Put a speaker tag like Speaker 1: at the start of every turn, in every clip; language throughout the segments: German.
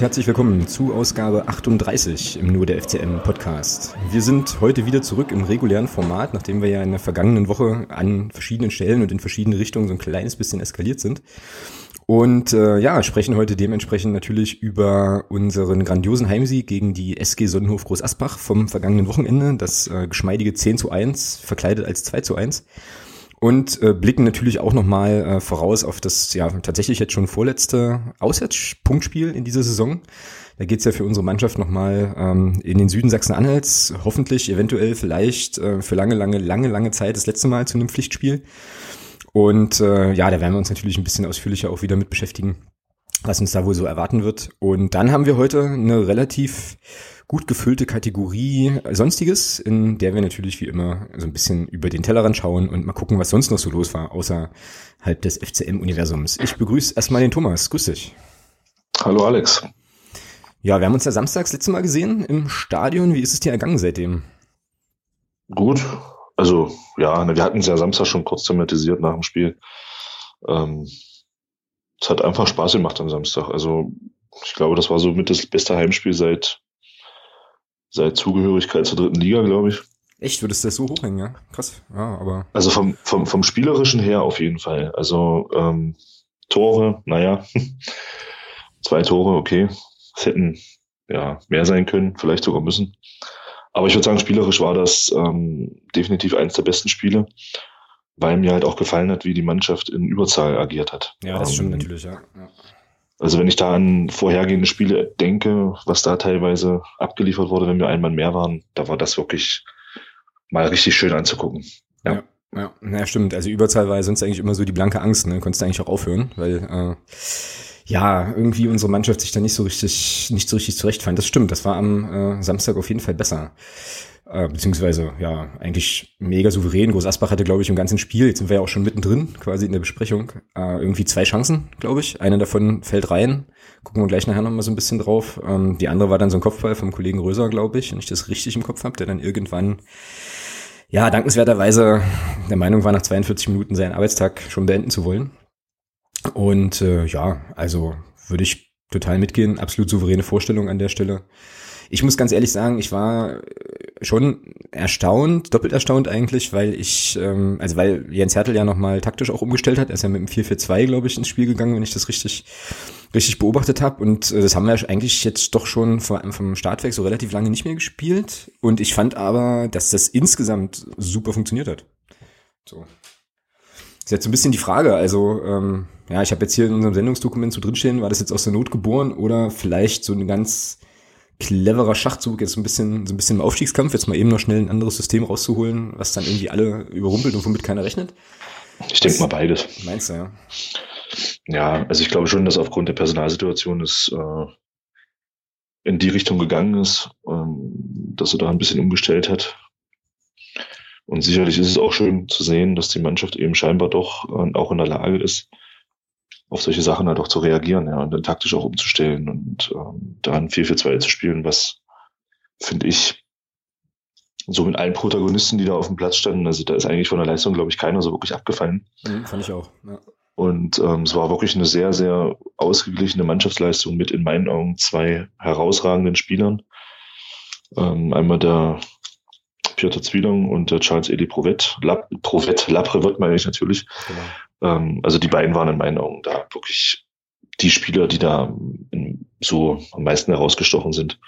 Speaker 1: Und herzlich willkommen zu Ausgabe 38 im Nur der FCM Podcast. Wir sind heute wieder zurück im regulären Format, nachdem wir ja in der vergangenen Woche an verschiedenen Stellen und in verschiedene Richtungen so ein kleines bisschen eskaliert sind. Und äh, ja, sprechen heute dementsprechend natürlich über unseren grandiosen Heimsieg gegen die SG Sonnenhof Groß Asbach vom vergangenen Wochenende. Das äh, geschmeidige 10 zu 1, verkleidet als 2 zu 1 und äh, blicken natürlich auch nochmal äh, voraus auf das ja tatsächlich jetzt schon vorletzte Auswärtspunktspiel in dieser Saison. Da geht's ja für unsere Mannschaft nochmal ähm, in den Süden Sachsen-Anhalts, hoffentlich, eventuell, vielleicht äh, für lange, lange, lange, lange Zeit das letzte Mal zu einem Pflichtspiel. Und äh, ja, da werden wir uns natürlich ein bisschen ausführlicher auch wieder mit beschäftigen, was uns da wohl so erwarten wird. Und dann haben wir heute eine relativ gut gefüllte Kategorie Sonstiges, in der wir natürlich wie immer so ein bisschen über den Tellerrand schauen und mal gucken, was sonst noch so los war, außerhalb des FCM-Universums. Ich begrüße erstmal den Thomas. Grüß dich.
Speaker 2: Hallo Alex.
Speaker 1: Ja, wir haben uns ja samstags letzte Mal gesehen im Stadion. Wie ist es dir ergangen seitdem?
Speaker 2: Gut. Also, ja, wir hatten es ja Samstag schon kurz thematisiert nach dem Spiel. Ähm, es hat einfach Spaß gemacht am Samstag. Also, ich glaube, das war so mit das beste Heimspiel seit seit Zugehörigkeit zur dritten Liga, glaube ich.
Speaker 1: Echt, würdest du das so hochhängen, ja? Krass, ja, aber.
Speaker 2: Also vom, vom, vom Spielerischen her auf jeden Fall. Also ähm, Tore, naja, zwei Tore, okay. Es hätten ja mehr sein können, vielleicht sogar müssen. Aber ich würde sagen, spielerisch war das ähm, definitiv eines der besten Spiele, weil mir halt auch gefallen hat, wie die Mannschaft in Überzahl agiert hat.
Speaker 1: Ja, das ähm, stimmt natürlich, ja. ja.
Speaker 2: Also wenn ich da an vorhergehende Spiele denke, was da teilweise abgeliefert wurde, wenn wir einmal mehr waren, da war das wirklich mal richtig schön anzugucken.
Speaker 1: Ja. ja. Ja, ja, stimmt. Also Überzahl war sonst eigentlich immer so die blanke Angst, ne? Konntest du eigentlich auch aufhören, weil äh, ja, irgendwie unsere Mannschaft sich da nicht so richtig, nicht so richtig zurechtfand. Das stimmt, das war am äh, Samstag auf jeden Fall besser. Äh, beziehungsweise, ja, eigentlich mega souverän. Groß Asbach hatte, glaube ich, im ganzen Spiel, jetzt sind wir ja auch schon mittendrin, quasi in der Besprechung, äh, irgendwie zwei Chancen, glaube ich. Eine davon fällt rein. Gucken wir gleich nachher nochmal so ein bisschen drauf. Ähm, die andere war dann so ein Kopfball vom Kollegen Röser, glaube ich, wenn ich das richtig im Kopf habe, der dann irgendwann, ja, dankenswerterweise der Meinung war, nach 42 Minuten seinen Arbeitstag schon beenden zu wollen. Und äh, ja, also würde ich total mitgehen. Absolut souveräne Vorstellung an der Stelle. Ich muss ganz ehrlich sagen, ich war schon erstaunt, doppelt erstaunt eigentlich, weil ich, ähm, also weil Jens Hertel ja nochmal taktisch auch umgestellt hat. Er ist ja mit dem 4-4-2, glaube ich, ins Spiel gegangen, wenn ich das richtig, richtig beobachtet habe. Und äh, das haben wir eigentlich jetzt doch schon vom, vom Start weg so relativ lange nicht mehr gespielt. Und ich fand aber, dass das insgesamt super funktioniert hat. So. Ist jetzt so ein bisschen die Frage. Also, ähm, ja, ich habe jetzt hier in unserem Sendungsdokument so drinstehen, war das jetzt aus der Not geboren oder vielleicht so eine ganz cleverer Schachzug, jetzt ein bisschen, so ein bisschen im Aufstiegskampf, jetzt mal eben noch schnell ein anderes System rauszuholen, was dann irgendwie alle überrumpelt und womit keiner rechnet?
Speaker 2: Ich denke mal beides.
Speaker 1: Meinst du, ja?
Speaker 2: Ja, also ich glaube schon, dass aufgrund der Personalsituation es äh, in die Richtung gegangen ist, ähm, dass er da ein bisschen umgestellt hat. Und sicherlich ist es auch schön zu sehen, dass die Mannschaft eben scheinbar doch äh, auch in der Lage ist, auf solche Sachen halt auch zu reagieren, ja, und dann taktisch auch umzustellen und ähm, dann 4-4-2 zu spielen, was finde ich so mit allen Protagonisten, die da auf dem Platz standen, also da ist eigentlich von der Leistung, glaube ich, keiner so wirklich abgefallen.
Speaker 1: Mhm, fand ich auch, ja.
Speaker 2: Und ähm, es war wirklich eine sehr, sehr ausgeglichene Mannschaftsleistung mit in meinen Augen zwei herausragenden Spielern. Ähm, einmal der Piotr Zwilong und der Charles Eli Provet. Lab, Provet, Laprevot meine ich natürlich. Genau. Ähm, also die beiden waren in meinen Augen da wirklich die Spieler, die da so am meisten herausgestochen sind.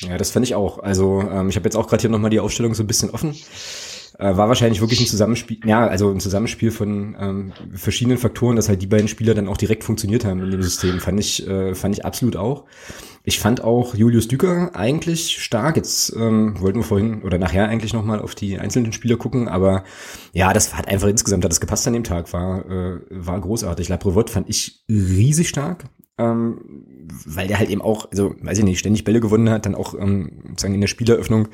Speaker 1: Ja, das fand ich auch. Also ähm, ich habe jetzt auch gerade hier nochmal die Aufstellung so ein bisschen offen. Äh, war wahrscheinlich wirklich ein Zusammenspiel, ja, also ein Zusammenspiel von ähm, verschiedenen Faktoren, dass halt die beiden Spieler dann auch direkt funktioniert haben in dem System. Fand ich, äh, fand ich absolut auch. Ich fand auch Julius Düker eigentlich stark. Jetzt ähm, wollten wir vorhin oder nachher eigentlich nochmal auf die einzelnen Spieler gucken, aber ja, das hat einfach insgesamt hat das gepasst an dem Tag, war, äh, war großartig. Laprevot fand ich riesig stark, ähm, weil der halt eben auch, also weiß ich nicht, ständig Bälle gewonnen hat, dann auch ähm, sozusagen in der Spieleröffnung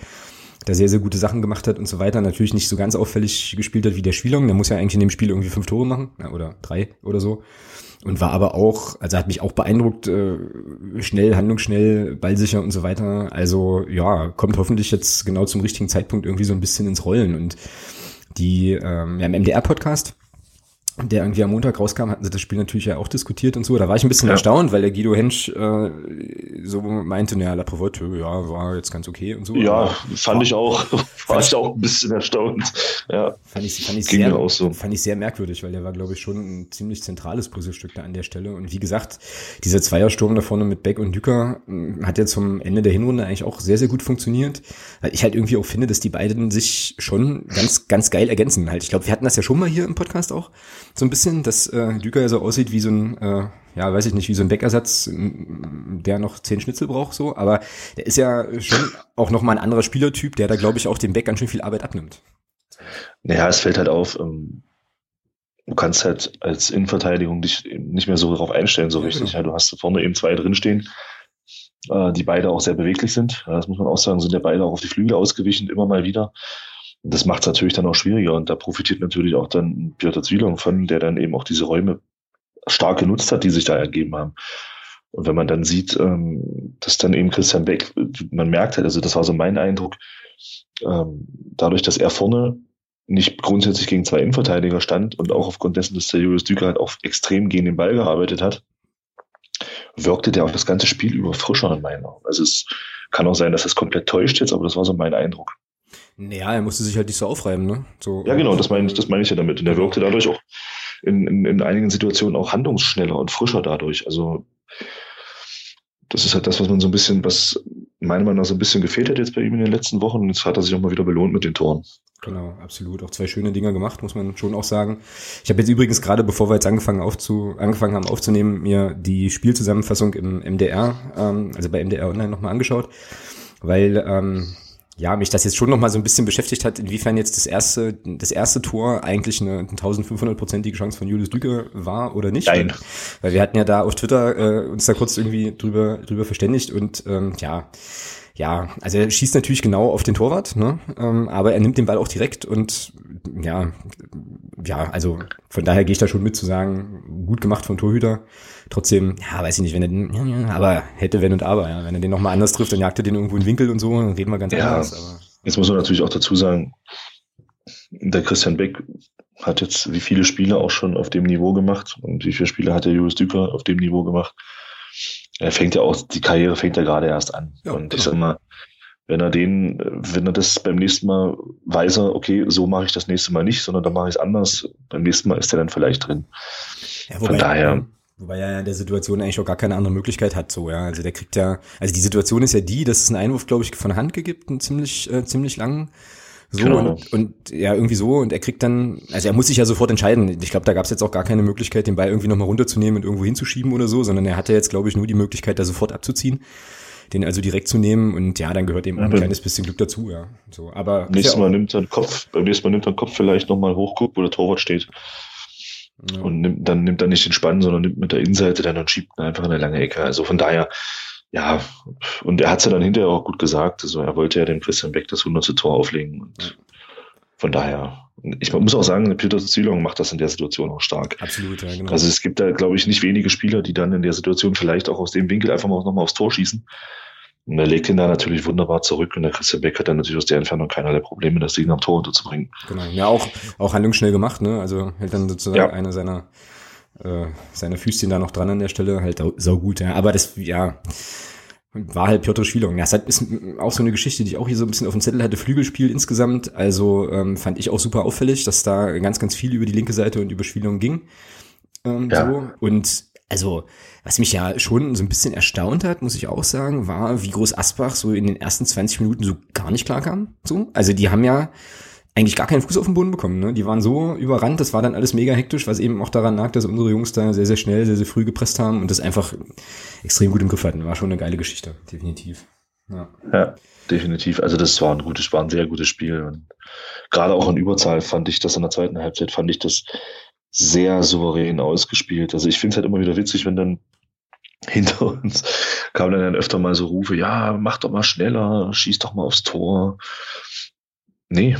Speaker 1: da sehr, sehr gute Sachen gemacht hat und so weiter. Natürlich nicht so ganz auffällig gespielt hat wie der Spielong. Der muss ja eigentlich in dem Spiel irgendwie fünf Tore machen, ja, oder drei oder so und war aber auch, also hat mich auch beeindruckt, äh, schnell, handlungsschnell, ballsicher und so weiter. Also ja, kommt hoffentlich jetzt genau zum richtigen Zeitpunkt irgendwie so ein bisschen ins Rollen. Und die, ähm, ja, im MDR-Podcast der irgendwie am Montag rauskam, hatten sie das Spiel natürlich ja auch diskutiert und so. Da war ich ein bisschen ja. erstaunt, weil der Guido Hensch äh, so meinte, naja, La Provote, ja, war jetzt ganz okay und so.
Speaker 2: Ja, fand war, ich auch. War ich auch ein bisschen erstaunt. Ja.
Speaker 1: Fand ich, fand ich, sehr, so. fand ich sehr merkwürdig, weil der war, glaube ich, schon ein ziemlich zentrales Puzzlestück da an der Stelle. Und wie gesagt, dieser Zweiersturm da vorne mit Beck und Düker hm, hat ja zum Ende der Hinrunde eigentlich auch sehr, sehr gut funktioniert. Weil ich halt irgendwie auch finde, dass die beiden sich schon ganz, ganz geil ergänzen. Halt, ich glaube, wir hatten das ja schon mal hier im Podcast auch so ein bisschen, dass äh, Düker ja so aussieht wie so ein, äh, ja, weiß ich nicht, wie so ein Beckersatz, der noch zehn Schnitzel braucht, so, aber der ist ja schon auch nochmal ein anderer Spielertyp, der da, glaube ich, auch dem Beck ganz schön viel Arbeit abnimmt.
Speaker 2: Naja, es fällt halt auf, ähm, du kannst halt als Innenverteidigung dich nicht mehr so darauf einstellen, so ja, richtig. Genau. Ja, du hast vorne eben zwei drinstehen, äh, die beide auch sehr beweglich sind. Ja, das muss man auch sagen, sind ja beide auch auf die Flügel ausgewichen, immer mal wieder das macht es natürlich dann auch schwieriger und da profitiert natürlich auch dann Piotr Zwielong von, der dann eben auch diese Räume stark genutzt hat, die sich da ergeben haben. Und wenn man dann sieht, ähm, dass dann eben Christian Beck, man merkt halt, also das war so mein Eindruck, ähm, dadurch, dass er vorne nicht grundsätzlich gegen zwei Innenverteidiger stand und auch aufgrund dessen, dass der Julius Düker halt auch extrem gegen den Ball gearbeitet hat, wirkte der auch das ganze Spiel über frischer in meinen Augen. Also es kann auch sein, dass das komplett täuscht jetzt, aber das war so mein Eindruck.
Speaker 1: Naja, er musste sich halt nicht so aufreiben, ne? So,
Speaker 2: ja, genau, das meine ich, das meine ich ja damit. Und er wirkte dadurch auch in, in, in einigen Situationen auch handlungsschneller und frischer dadurch. Also das ist halt das, was man so ein bisschen, was meiner Meinung nach so ein bisschen gefehlt hat jetzt bei ihm in den letzten Wochen. Und jetzt hat er sich auch mal wieder belohnt mit den Toren.
Speaker 1: Genau, absolut. Auch zwei schöne Dinger gemacht, muss man schon auch sagen. Ich habe jetzt übrigens gerade, bevor wir jetzt angefangen, aufzu, angefangen haben aufzunehmen, mir die Spielzusammenfassung im MDR, ähm, also bei MDR Online nochmal angeschaut, weil ähm, ja, mich das jetzt schon noch mal so ein bisschen beschäftigt hat, inwiefern jetzt das erste, das erste Tor eigentlich eine 1500-prozentige Chance von Julius Düke war oder nicht.
Speaker 2: Nein.
Speaker 1: Weil wir hatten ja da auf Twitter äh, uns da kurz irgendwie drüber, drüber verständigt und ähm, ja, ja, also er schießt natürlich genau auf den Torwart, ne? ähm, aber er nimmt den Ball auch direkt und ja, ja, also von daher gehe ich da schon mit zu sagen, gut gemacht vom Torhüter. Trotzdem, ja, weiß ich nicht, wenn er den, ja, ja, aber hätte wenn und aber, ja, wenn er den nochmal anders trifft, dann jagt er den irgendwo in den Winkel und so, dann reden wir ganz ja, anders. Aber.
Speaker 2: Jetzt muss man natürlich auch dazu sagen, der Christian Beck hat jetzt wie viele Spiele auch schon auf dem Niveau gemacht und wie viele Spiele hat der Julius Düker auf dem Niveau gemacht er fängt ja auch, die Karriere fängt ja gerade erst an. Ja, und ich genau. sag mal, wenn er den, wenn er das beim nächsten Mal weiß er, okay, so mache ich das nächste Mal nicht, sondern da mache ich es anders, beim nächsten Mal ist er dann vielleicht drin.
Speaker 1: Ja, wobei, Von daher. Wobei er in der Situation eigentlich auch gar keine andere Möglichkeit hat, so, ja. Also der kriegt ja, also die Situation ist ja die, dass es einen Einwurf, glaube ich, von Hand gibt, einen ziemlich, äh, ziemlich langen. So genau. und, und ja, irgendwie so. Und er kriegt dann, also er muss sich ja sofort entscheiden. Ich glaube, da gab es jetzt auch gar keine Möglichkeit, den Ball irgendwie nochmal runterzunehmen und irgendwo hinzuschieben oder so, sondern er hatte jetzt, glaube ich, nur die Möglichkeit, da sofort abzuziehen. Den also direkt zu nehmen und ja, dann gehört eben ein kleines bisschen Glück dazu, ja. So, aber
Speaker 2: nächstes ja Mal nimmt er den Kopf, beim nächsten Mal nimmt er den Kopf vielleicht nochmal hochguckt, wo der Torwart steht. Ja. Und nimmt, dann nimmt er nicht den Spann, sondern nimmt mit der Innenseite dann und schiebt einfach in eine lange Ecke. Also von daher, ja, und er hat es ja dann hinterher auch gut gesagt. Also er wollte ja dem Christian Beck das 100. Tor auflegen. Und von daher, ich muss auch sagen, Peter Zülong macht das in der Situation auch stark.
Speaker 1: Absolut, ja, genau.
Speaker 2: Also es gibt da, glaube ich, nicht wenige Spieler, die dann in der Situation vielleicht auch aus dem Winkel einfach mal nochmal aufs Tor schießen. Und er legt ihn da natürlich wunderbar zurück und der Christian Beck hat dann natürlich aus der Entfernung keinerlei Probleme, das Ding am Tor unterzubringen.
Speaker 1: Genau, ja, auch, auch handlungsschnell gemacht, ne? Also hält dann sozusagen ja. eine seiner äh, seine Füßchen da noch dran an der Stelle, halt sau gut, ja. Aber das, ja, war halt Piotr Schwilong. Ja, es ist auch so eine Geschichte, die ich auch hier so ein bisschen auf dem Zettel hatte. Flügelspiel insgesamt, also ähm, fand ich auch super auffällig, dass da ganz, ganz viel über die linke Seite und über Schwilong ging. Ähm, ja. so. Und also, was mich ja schon so ein bisschen erstaunt hat, muss ich auch sagen, war, wie groß Asbach so in den ersten 20 Minuten so gar nicht klar kam. So. Also die haben ja eigentlich gar keinen Fuß auf den Boden bekommen. Ne? Die waren so überrannt, das war dann alles mega hektisch, was eben auch daran lag, dass unsere Jungs da sehr, sehr schnell, sehr, sehr früh gepresst haben und das einfach extrem gut im Griff hatten. War schon eine geile Geschichte, definitiv.
Speaker 2: Ja. ja, definitiv. Also das war ein gutes, war ein sehr gutes Spiel. Und gerade auch in Überzahl fand ich das in der zweiten Halbzeit, fand ich das sehr souverän ausgespielt. Also ich finde es halt immer wieder witzig, wenn dann hinter uns kamen dann öfter mal so Rufe, ja, mach doch mal schneller, schieß doch mal aufs Tor. Nee,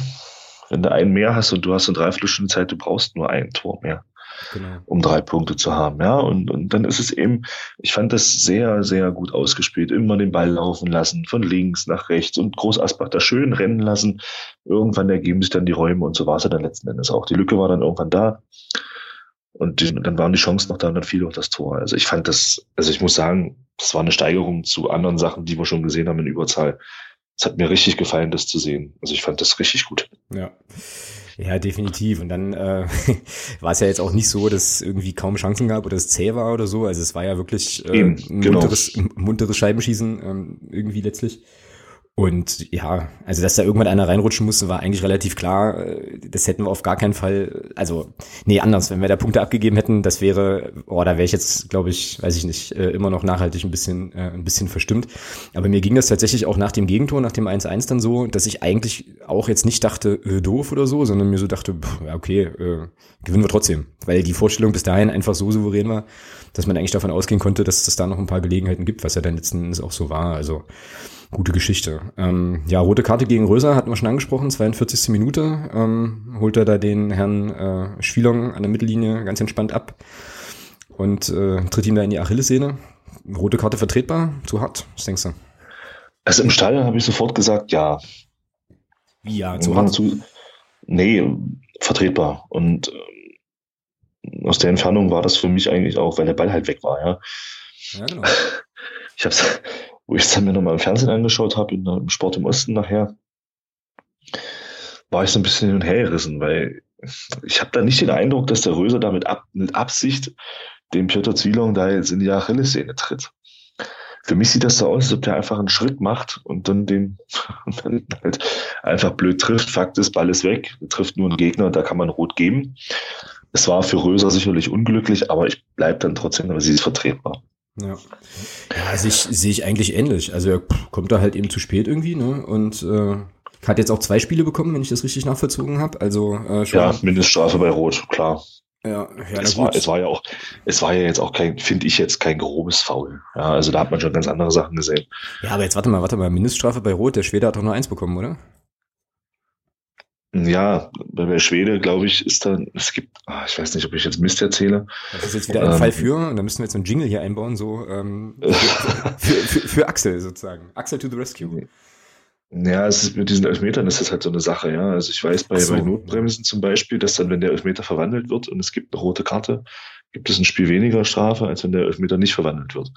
Speaker 2: wenn du einen mehr hast und du hast eine Dreiviertelstunde Zeit, du brauchst nur ein Tor mehr. Genau. um drei Punkte zu haben. Ja, und, und dann ist es eben, ich fand das sehr, sehr gut ausgespielt. Immer den Ball laufen lassen, von links nach rechts und Groß Asbach da schön rennen lassen. Irgendwann ergeben sich dann die Räume und so war es ja dann letzten Endes auch. Die Lücke war dann irgendwann da. Und die, dann waren die Chancen noch da und dann fiel auch das Tor. Also ich fand das, also ich muss sagen, das war eine Steigerung zu anderen Sachen, die wir schon gesehen haben in Überzahl. Es hat mir richtig gefallen, das zu sehen. Also ich fand das richtig gut.
Speaker 1: Ja. Ja, definitiv. Und dann äh, war es ja jetzt auch nicht so, dass irgendwie kaum Chancen gab oder es zäh war oder so. Also es war ja wirklich äh, Eben, ein genau. munteres, munteres Scheibenschießen ähm, irgendwie letztlich. Und ja, also dass da irgendwann einer reinrutschen musste, war eigentlich relativ klar. Das hätten wir auf gar keinen Fall, also nee, anders. Wenn wir da Punkte abgegeben hätten, das wäre, oh, da wäre ich jetzt, glaube ich, weiß ich nicht, äh, immer noch nachhaltig ein bisschen, äh, ein bisschen verstimmt. Aber mir ging das tatsächlich auch nach dem Gegentor, nach dem 1-1 dann so, dass ich eigentlich auch jetzt nicht dachte, äh, doof oder so, sondern mir so dachte, okay, äh, gewinnen wir trotzdem. Weil die Vorstellung bis dahin einfach so souverän war, dass man eigentlich davon ausgehen konnte, dass es da noch ein paar Gelegenheiten gibt, was ja dann letzten Endes auch so war. Also gute Geschichte. Ähm, ja, rote Karte gegen Röser hatten wir schon angesprochen, 42. Minute. Ähm, holt er da den Herrn äh, Schwielong an der Mittellinie ganz entspannt ab und äh, tritt ihm da in die Achillessehne. Rote Karte vertretbar? Zu hart? Was denkst du?
Speaker 2: Also im Stadion habe ich sofort gesagt, ja.
Speaker 1: Ja, zu hart? Zu,
Speaker 2: nee, vertretbar. Und aus der Entfernung war das für mich eigentlich auch, weil der Ball halt weg war, ja. Ja, genau. Ich habe wo ich es dann mir nochmal im Fernsehen angeschaut habe, im Sport im Osten nachher, war ich so ein bisschen hin und her gerissen, weil ich habe da nicht den Eindruck, dass der Röser damit ab, mit Absicht dem Piotr Zwielong da jetzt in die Achillessehne tritt. Für mich sieht das so aus, als ob der einfach einen Schritt macht und dann den und dann halt einfach blöd trifft. Fakt ist, Ball ist weg, trifft nur einen Gegner, da kann man rot geben. Es war für Röser sicherlich unglücklich, aber ich bleibe dann trotzdem, aber sie ist vertretbar.
Speaker 1: Ja, ja sehe ich, sehe ich eigentlich ähnlich. Also er kommt da halt eben zu spät irgendwie, ne? Und äh, hat jetzt auch zwei Spiele bekommen, wenn ich das richtig nachvollzogen habe. Also
Speaker 2: äh, schon. Ja, Mindeststrafe bei Rot, klar.
Speaker 1: Ja, ja
Speaker 2: es, war, es war ja auch, es war ja jetzt auch kein, finde ich jetzt kein grobes Foul. Ja, also da hat man schon ganz andere Sachen gesehen.
Speaker 1: Ja, aber jetzt warte mal, warte mal, Mindeststrafe bei Rot, der Schwede hat doch nur eins bekommen, oder?
Speaker 2: Ja, bei Schwede, glaube ich, ist da, es gibt, ach, ich weiß nicht, ob ich jetzt Mist erzähle.
Speaker 1: Das ist jetzt wieder ein ähm, Fall für, und da müssen wir jetzt einen Jingle hier einbauen, so ähm, für, für, für, für, Axel sozusagen. Axel to the rescue.
Speaker 2: Ja, es ist mit diesen Elfmetern ist das halt so eine Sache, ja. Also ich weiß bei, so. bei Notbremsen zum Beispiel, dass dann, wenn der Elfmeter verwandelt wird und es gibt eine rote Karte, gibt es ein Spiel weniger Strafe, als wenn der Elfmeter nicht verwandelt wird.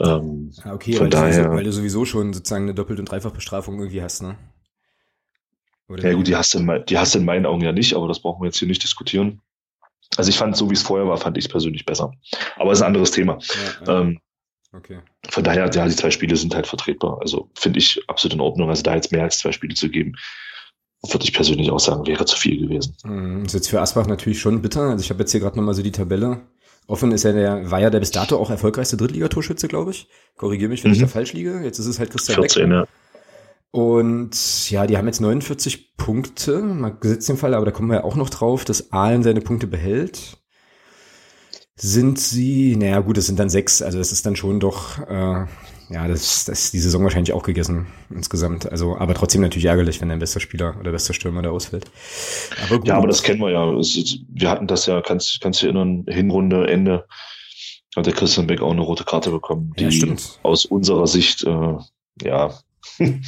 Speaker 1: Ähm, ah, okay, von weil, daher, du, weil du sowieso schon sozusagen eine Doppelt- und Dreifachbestrafung irgendwie hast, ne?
Speaker 2: Oder ja gut, die hast, du in, die hast in meinen Augen ja nicht, aber das brauchen wir jetzt hier nicht diskutieren. Also ich fand, so wie es vorher war, fand ich es persönlich besser. Aber es ist ein anderes Thema. Ja, ja. Ähm, okay. Von daher, ja, die zwei Spiele sind halt vertretbar. Also finde ich absolut in Ordnung. Also da jetzt mehr als zwei Spiele zu geben, würde ich persönlich auch sagen, wäre zu viel gewesen.
Speaker 1: Mhm, ist jetzt für Asbach natürlich schon bitter. Also ich habe jetzt hier gerade nochmal so die Tabelle. Offen ist ja der, war ja der bis dato auch erfolgreichste Drittligatorschütze, glaube ich. Korrigiere mich, wenn mhm. ich da falsch liege. Jetzt ist es halt Christian 14, Beck. Ja. Und ja, die haben jetzt 49 Punkte, mal gesetzt den Fall, aber da kommen wir ja auch noch drauf, dass Aalen seine Punkte behält. Sind sie, naja gut, es sind dann sechs, also das ist dann schon doch, äh, ja, das, das ist die Saison wahrscheinlich auch gegessen insgesamt. Also, aber trotzdem natürlich ärgerlich, wenn dein bester Spieler oder bester Stürmer da ausfällt.
Speaker 2: Aber gut. Ja, aber das kennen wir ja. Wir hatten das ja, kannst, kannst du erinnern, Hinrunde, Ende, hat der Christian Beck auch eine rote Karte bekommen, die ja, aus unserer Sicht, äh, ja,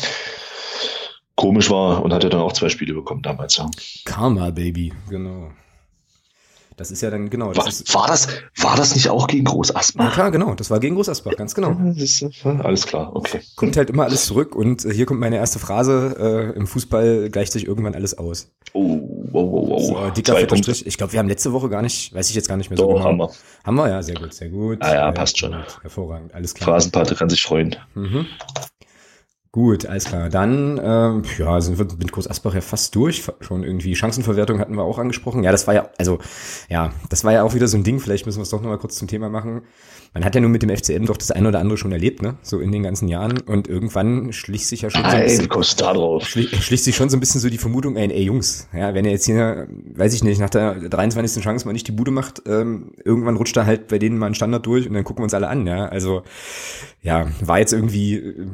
Speaker 2: komisch war und hat er dann auch zwei Spiele bekommen damals. Ja.
Speaker 1: Karma, Baby, genau. Das ist ja dann, genau.
Speaker 2: Das war,
Speaker 1: ist,
Speaker 2: war, das, war das nicht auch gegen Groß Asbach? Ja,
Speaker 1: klar, genau. Das war gegen Groß Asbach, ganz genau.
Speaker 2: alles klar, okay.
Speaker 1: Kommt halt immer alles zurück und äh, hier kommt meine erste Phrase. Äh, Im Fußball gleicht sich irgendwann alles aus.
Speaker 2: Oh, wow, wow, wow.
Speaker 1: So, dicker fetter Strich. Ich glaube, wir haben letzte Woche gar nicht, weiß ich jetzt gar nicht mehr so
Speaker 2: Doch, genau. haben wir.
Speaker 1: Haben wir, ja, sehr gut, sehr gut.
Speaker 2: Ah ja, passt schon.
Speaker 1: Hervorragend, alles klar.
Speaker 2: Phrasenpate kann sich freuen.
Speaker 1: Mhm. Gut, alles klar. Dann ähm, ja, sind wir mit Groß Asbach ja fast durch. Schon irgendwie Chancenverwertung hatten wir auch angesprochen. Ja, das war ja, also ja, das war ja auch wieder so ein Ding. Vielleicht müssen wir es doch nochmal kurz zum Thema machen. Man hat ja nun mit dem FCM doch das eine oder andere schon erlebt, ne? So in den ganzen Jahren. Und irgendwann schließt sich ja schon so
Speaker 2: ein bisschen, drauf?
Speaker 1: Schlicht, schließt sich schon so ein bisschen so die Vermutung ein, ey Jungs, ja, wenn er jetzt hier, weiß ich nicht, nach der 23. Chance mal nicht die Bude macht, ähm, irgendwann rutscht er halt bei denen mal ein Standard durch und dann gucken wir uns alle an, ja. Also ja, war jetzt irgendwie. Äh,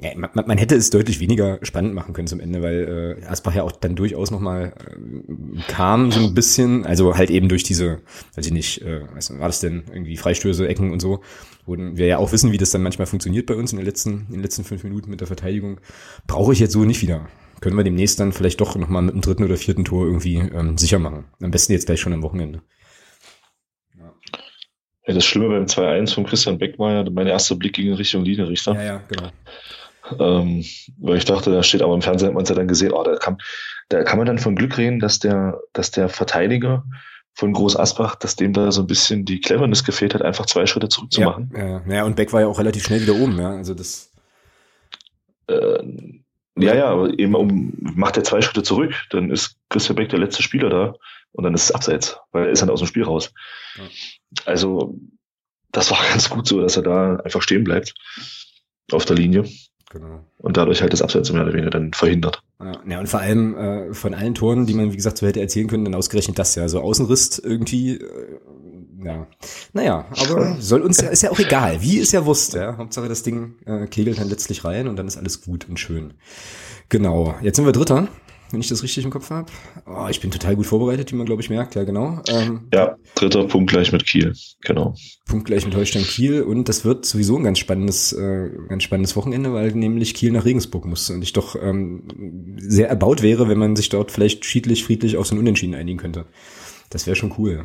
Speaker 1: ja, man, man, hätte es deutlich weniger spannend machen können zum Ende, weil äh, Asbach ja auch dann durchaus nochmal äh, kam so ein bisschen, also halt eben durch diese, weiß ich nicht, äh, was war das denn, irgendwie Freistöße, Ecken und so, wo wir ja auch wissen, wie das dann manchmal funktioniert bei uns in den letzten, in den letzten fünf Minuten mit der Verteidigung, brauche ich jetzt so nicht wieder. Können wir demnächst dann vielleicht doch nochmal mit dem dritten oder vierten Tor irgendwie ähm, sicher machen. Am besten jetzt gleich schon am Wochenende.
Speaker 2: Ja, das Schlimme beim 2-1 von Christian Beck war ja, mein erster Blick ging in Richtung Linienrichter.
Speaker 1: Ja, ja, genau.
Speaker 2: Ähm, weil ich dachte, da steht, aber im Fernsehen hat man es ja dann gesehen, oh, da kann, da kann man dann von Glück reden, dass der, dass der Verteidiger von Groß Asbach, dass dem da so ein bisschen die Cleverness gefehlt hat, einfach zwei Schritte zurückzumachen.
Speaker 1: Ja, ja, ja, und Beck war ja auch relativ schnell wieder oben, ja. Also das.
Speaker 2: Äh, ja, ja, aber eben um, macht er zwei Schritte zurück, dann ist Christian Beck der letzte Spieler da und dann ist es abseits, weil er ist dann aus dem Spiel raus. Ja. Also, das war ganz gut so, dass er da einfach stehen bleibt auf der Linie. Genau. Und dadurch halt das Abseits mehr oder weniger dann verhindert.
Speaker 1: Ja, ja und vor allem äh, von allen Toren, die man, wie gesagt, so hätte erzählen können, dann ausgerechnet das ja. So Außenriss irgendwie, äh, ja. Naja, aber soll uns ja, ist ja auch egal. Wie ist ja Wurst, ja. Hauptsache das Ding äh, kegelt dann letztlich rein und dann ist alles gut und schön. Genau. Jetzt sind wir Dritter wenn ich das richtig im Kopf habe. Oh, ich bin total gut vorbereitet, wie man, glaube ich, merkt. Ja, genau.
Speaker 2: Ähm, ja, dritter Punkt gleich mit Kiel. Genau.
Speaker 1: Punkt gleich mit Holstein Kiel. Und das wird sowieso ein ganz spannendes, äh, ganz spannendes Wochenende, weil nämlich Kiel nach Regensburg muss. Und ich doch ähm, sehr erbaut wäre, wenn man sich dort vielleicht schiedlich, friedlich auf so ein Unentschieden einigen könnte. Das wäre schon cool.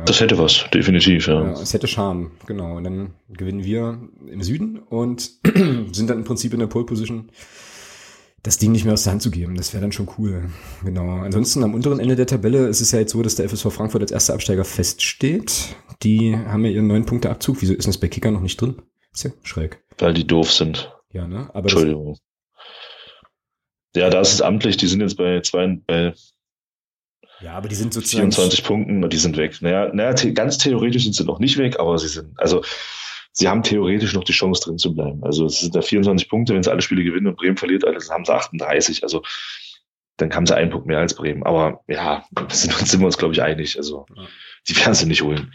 Speaker 2: Ja. Das hätte was, definitiv, ja.
Speaker 1: ja. Es hätte Charme, genau. Und dann gewinnen wir im Süden und sind dann im Prinzip in der Pole Position das Ding nicht mehr aus der Hand zu geben. Das wäre dann schon cool. Genau. Ansonsten am unteren Ende der Tabelle ist es ja jetzt so, dass der FSV Frankfurt als erster Absteiger feststeht. Die haben ja ihren neun Punkte Abzug. Wieso ist das bei Kicker noch nicht drin? Ist ja schräg.
Speaker 2: Weil die doof sind.
Speaker 1: Ja, ne?
Speaker 2: Aber Entschuldigung. Ja, da ist es amtlich. Die sind jetzt bei zwei, bei
Speaker 1: ja, aber die sind sozusagen
Speaker 2: 24 Punkten und die sind weg. Naja, naja, ganz theoretisch sind sie noch nicht weg, aber sie sind, also sie haben theoretisch noch die Chance drin zu bleiben. Also es sind da 24 Punkte, wenn sie alle Spiele gewinnen und Bremen verliert alles, haben sie 38. Also dann haben sie einen Punkt mehr als Bremen. Aber ja, sind, sind wir uns, glaube ich, einig. Also die werden sie nicht holen.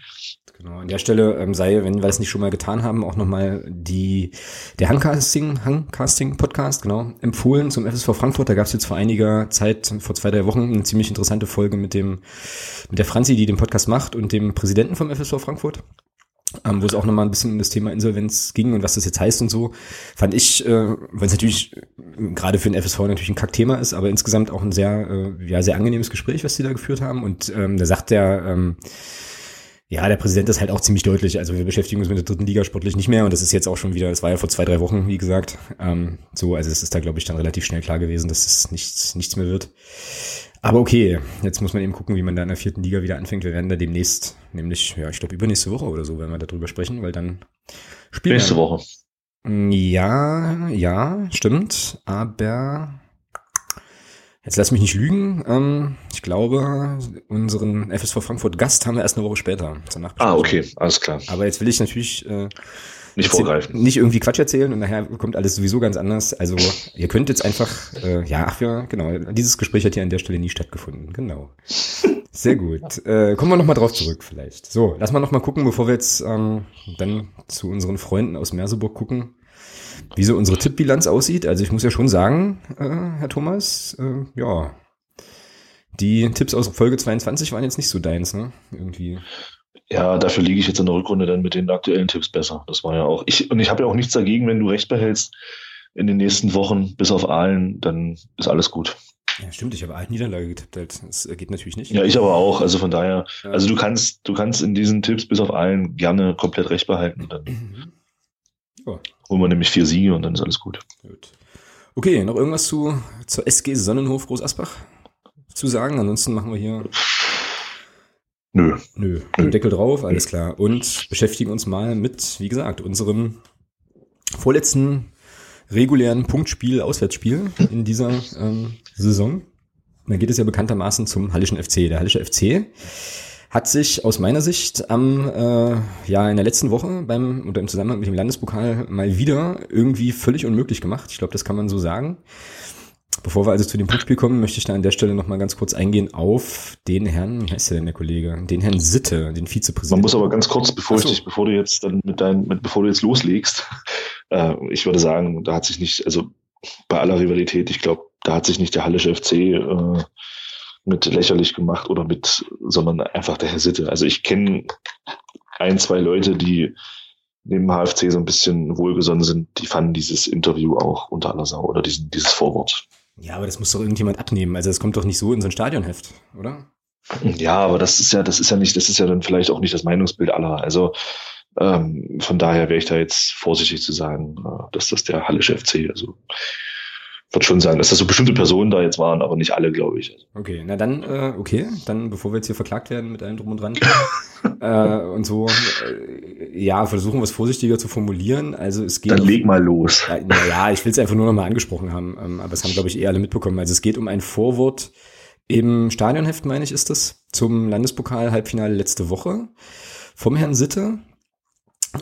Speaker 1: Genau, an der Stelle ähm, sei, wenn wir es nicht schon mal getan haben, auch nochmal die der Hangcasting, Hangcasting Podcast, genau, empfohlen zum FSV Frankfurt. Da gab es jetzt vor einiger Zeit, vor zwei, drei Wochen, eine ziemlich interessante Folge mit dem, mit der Franzi, die den Podcast macht und dem Präsidenten vom FSV Frankfurt ähm, wo es auch nochmal ein bisschen um das Thema Insolvenz ging und was das jetzt heißt und so, fand ich, äh, weil es natürlich äh, gerade für den FSV natürlich ein Kackthema ist, aber insgesamt auch ein sehr, äh, ja, sehr angenehmes Gespräch, was die da geführt haben. Und ähm, da sagt der, ähm, ja, der Präsident ist halt auch ziemlich deutlich. Also wir beschäftigen uns mit der dritten Liga sportlich nicht mehr und das ist jetzt auch schon wieder, das war ja vor zwei, drei Wochen, wie gesagt. Ähm, so, also es ist da, glaube ich, dann relativ schnell klar gewesen, dass es nichts, nichts mehr wird. Aber okay, jetzt muss man eben gucken, wie man da in der vierten Liga wieder anfängt. Wir werden da demnächst, nämlich, ja, ich glaube übernächste Woche oder so, werden wir darüber sprechen, weil dann
Speaker 2: spielen Nächste wir. Woche.
Speaker 1: Ja, ja, stimmt. Aber jetzt lass mich nicht lügen. Ähm, ich glaube, unseren FSV Frankfurt Gast haben wir erst eine Woche später.
Speaker 2: ah, okay, alles klar.
Speaker 1: Aber jetzt will ich natürlich äh,
Speaker 2: nicht vorgreifen.
Speaker 1: Nicht irgendwie Quatsch erzählen und nachher kommt alles sowieso ganz anders. Also ihr könnt jetzt einfach, äh, ja, ach ja, genau, dieses Gespräch hat hier an der Stelle nie stattgefunden. Genau. Sehr gut. Äh, kommen wir nochmal drauf zurück vielleicht. So, lass mal nochmal gucken, bevor wir jetzt ähm, dann zu unseren Freunden aus Merseburg gucken, wie so unsere Tippbilanz aussieht. Also ich muss ja schon sagen, äh, Herr Thomas, äh, ja, die Tipps aus Folge 22 waren jetzt nicht so deins, ne? Irgendwie.
Speaker 2: Ja, dafür liege ich jetzt in der Rückrunde dann mit den aktuellen Tipps besser. Das war ja auch. Ich, und ich habe ja auch nichts dagegen, wenn du recht behältst in den nächsten Wochen, bis auf Aalen, dann ist alles gut.
Speaker 1: Ja, stimmt, ich habe eine Niederlage getippt, das geht natürlich nicht.
Speaker 2: Ja, ich aber auch, also von daher, ja. also du kannst, du kannst in diesen Tipps bis auf allen gerne komplett recht behalten, dann mhm. ja. holen wir nämlich vier Siege und dann ist alles gut. gut.
Speaker 1: Okay, noch irgendwas zu, zur SG Sonnenhof Groß Asbach zu sagen? Ansonsten machen wir hier
Speaker 2: Nö.
Speaker 1: Nö. Nö. Deckel drauf, alles klar. Und beschäftigen uns mal mit, wie gesagt, unserem vorletzten regulären Punktspiel, Auswärtsspiel in dieser ähm, Saison. Da geht es ja bekanntermaßen zum Hallischen FC. Der Hallische FC hat sich aus meiner Sicht am äh, ja in der letzten Woche beim oder im Zusammenhang mit dem Landespokal mal wieder irgendwie völlig unmöglich gemacht. Ich glaube, das kann man so sagen. Bevor wir also zu dem Punktspiel kommen, möchte ich da an der Stelle noch mal ganz kurz eingehen auf den Herrn, wie heißt der denn der Kollege? Den Herrn Sitte, den Vizepräsidenten.
Speaker 2: Man muss aber ganz kurz, bevor so. ich dich, bevor du jetzt dann mit deinem, mit, bevor du jetzt loslegst, äh, ich würde sagen, da hat sich nicht, also bei aller Rivalität, ich glaube, da hat sich nicht der Hallische FC äh, mit lächerlich gemacht oder mit, sondern einfach der Herr Sitte. Also ich kenne ein, zwei Leute, die dem HFC so ein bisschen wohlgesonnen sind, die fanden dieses Interview auch unter aller Sau oder diesen, dieses Vorwort.
Speaker 1: Ja, aber das muss doch irgendjemand abnehmen. Also das kommt doch nicht so in so ein Stadionheft, oder?
Speaker 2: Ja, aber das ist ja, das ist ja nicht, das ist ja dann vielleicht auch nicht das Meinungsbild aller. Also ähm, von daher wäre ich da jetzt vorsichtig zu sagen, äh, dass das der Hallische FC, also würde schon sagen, dass das so bestimmte Personen da jetzt waren, aber nicht alle, glaube ich.
Speaker 1: Okay, na dann, äh, okay, dann bevor wir jetzt hier verklagt werden mit allem drum und dran äh, und so, äh, ja, versuchen wir es vorsichtiger zu formulieren. Also es geht.
Speaker 2: Dann leg mal los.
Speaker 1: Ja, na ich will es einfach nur noch mal angesprochen haben, ähm, aber es haben, glaube ich, eh alle mitbekommen. Also es geht um ein Vorwort im Stadionheft, meine ich, ist das, zum Landespokal-Halbfinale letzte Woche vom Herrn Sitte.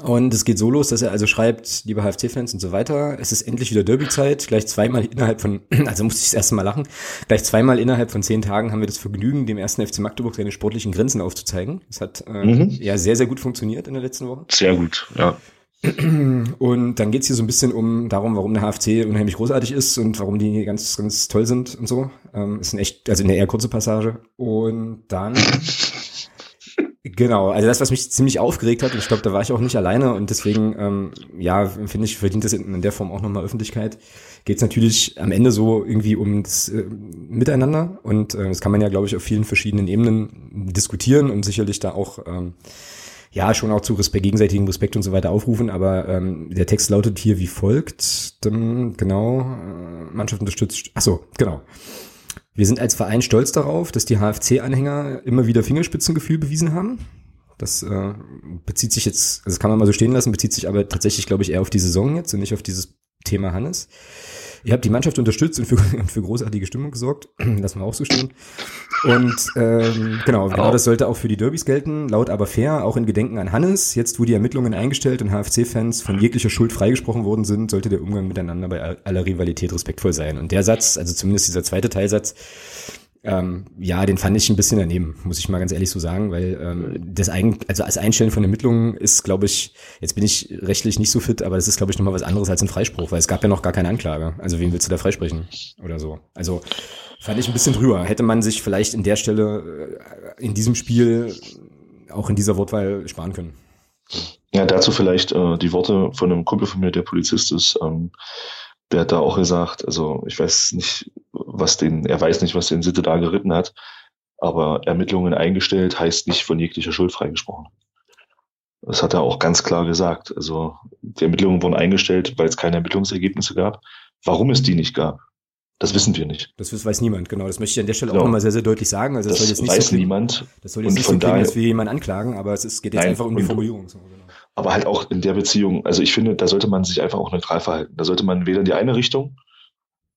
Speaker 1: Und es geht so los, dass er also schreibt, liebe HFC-Fans und so weiter, es ist endlich wieder Derby-Zeit, gleich zweimal innerhalb von, also musste ich das erste Mal lachen, gleich zweimal innerhalb von zehn Tagen haben wir das Vergnügen, dem ersten FC Magdeburg seine sportlichen Grenzen aufzuzeigen. Das hat äh, mhm. ja sehr, sehr gut funktioniert in der letzten Woche.
Speaker 2: Sehr gut, ja.
Speaker 1: Und dann geht's hier so ein bisschen um darum, warum der HFC unheimlich großartig ist und warum die ganz, ganz toll sind und so. Ähm, ist ein echt, also eine eher kurze Passage. Und dann Genau, also das, was mich ziemlich aufgeregt hat, und ich glaube, da war ich auch nicht alleine und deswegen, ähm, ja, finde ich, verdient das in, der Form auch nochmal Öffentlichkeit. Geht es natürlich am Ende so irgendwie um das äh, Miteinander und äh, das kann man ja, glaube ich, auf vielen verschiedenen Ebenen diskutieren und sicherlich da auch, ähm, ja, schon auch zu Respekt, gegenseitigem Respekt und so weiter aufrufen, aber ähm, der Text lautet hier wie folgt, Dann, genau, äh, Mannschaft unterstützt, ach so, genau. Wir sind als Verein stolz darauf, dass die HFC-Anhänger immer wieder Fingerspitzengefühl bewiesen haben. Das äh, bezieht sich jetzt, also das kann man mal so stehen lassen, bezieht sich aber tatsächlich, glaube ich, eher auf die Saison jetzt und nicht auf dieses Thema Hannes. Ihr habt die Mannschaft unterstützt und für, und für großartige Stimmung gesorgt. Lassen wir auch so stehen. Und ähm, genau, genau das sollte auch für die Derbys gelten. Laut aber fair, auch in Gedenken an Hannes. Jetzt, wo die Ermittlungen eingestellt und HFC-Fans von jeglicher Schuld freigesprochen worden sind, sollte der Umgang miteinander bei aller Rivalität respektvoll sein. Und der Satz, also zumindest dieser zweite Teilsatz, ähm, ja, den fand ich ein bisschen daneben, muss ich mal ganz ehrlich so sagen, weil ähm, das eigentlich, also als Einstellen von Ermittlungen ist, glaube ich, jetzt bin ich rechtlich nicht so fit, aber das ist, glaube ich, nochmal was anderes als ein Freispruch, weil es gab ja noch gar keine Anklage. Also wen willst du da freisprechen oder so? Also fand ich ein bisschen drüber. Hätte man sich vielleicht in der Stelle, äh, in diesem Spiel, auch in dieser Wortwahl sparen können.
Speaker 2: Ja, dazu vielleicht äh, die Worte von einem Kumpel von mir, der Polizist ist. Ähm, der hat da auch gesagt, also ich weiß nicht, was den, er weiß nicht, was den Sitte da geritten hat, aber Ermittlungen eingestellt heißt nicht von jeglicher Schuld freigesprochen. Das hat er auch ganz klar gesagt. Also die Ermittlungen wurden eingestellt, weil es keine Ermittlungsergebnisse gab. Warum es die nicht gab, das wissen wir nicht.
Speaker 1: Das weiß niemand, genau. Das möchte ich an der Stelle genau. auch nochmal sehr, sehr deutlich sagen. Also
Speaker 2: das, das soll jetzt nicht weiß so klingen, niemand.
Speaker 1: Das soll jetzt nicht so klingen, dass wir jemanden anklagen, aber es ist, geht jetzt nein, einfach um die Formulierung. So, genau
Speaker 2: aber halt auch in der Beziehung, also ich finde, da sollte man sich einfach auch neutral verhalten. Da sollte man weder in die eine Richtung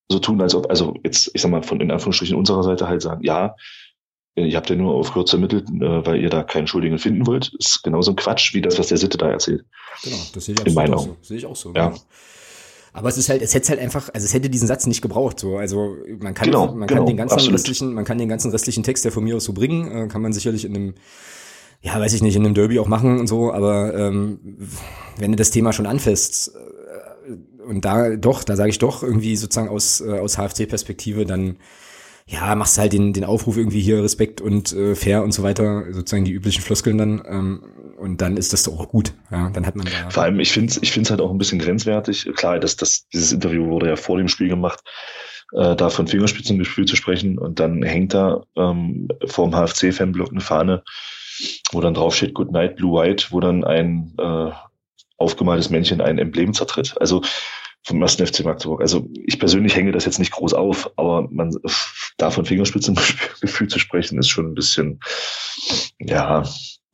Speaker 2: so tun, als ob, also jetzt, ich sag mal, von in Anführungsstrichen unserer Seite halt sagen, ja, ihr habt ja nur auf Kürze ermittelt, äh, weil ihr da keinen Schuldigen finden wollt. ist genauso ein Quatsch wie das, was der Sitte da erzählt.
Speaker 1: Genau, das sehe ich in meinen Augen. So. Sehe ich auch so. Ja. Genau. Aber es ist halt, es hätte halt einfach, also es hätte diesen Satz nicht gebraucht. So, also man kann, genau, man kann genau, den ganzen absolut. restlichen, man kann den ganzen restlichen Text, der von mir aus so bringen, äh, kann man sicherlich in einem ja, weiß ich nicht, in einem Derby auch machen und so, aber ähm, wenn du das Thema schon anfasst, äh, und da doch, da sage ich doch irgendwie sozusagen aus, äh, aus HFC-Perspektive, dann ja, machst halt den, den Aufruf irgendwie hier Respekt und äh, fair und so weiter, sozusagen die üblichen Floskeln dann. Ähm, und dann ist das doch auch gut. Ja, dann hat man da.
Speaker 2: Vor allem, ich finde es ich find's halt auch ein bisschen grenzwertig. Klar, dass das, dieses Interview wurde ja vor dem Spiel gemacht, äh, da von Fingerspitzengefühl zu sprechen. Und dann hängt da ähm, vor dem HFC-Fanblock eine Fahne wo dann drauf steht Good Night Blue White, wo dann ein äh, aufgemaltes Männchen ein Emblem zertritt. Also vom ersten FC Magdeburg. Also ich persönlich hänge das jetzt nicht groß auf, aber man da von Fingerspitzengefühl zu sprechen, ist schon ein bisschen, ja,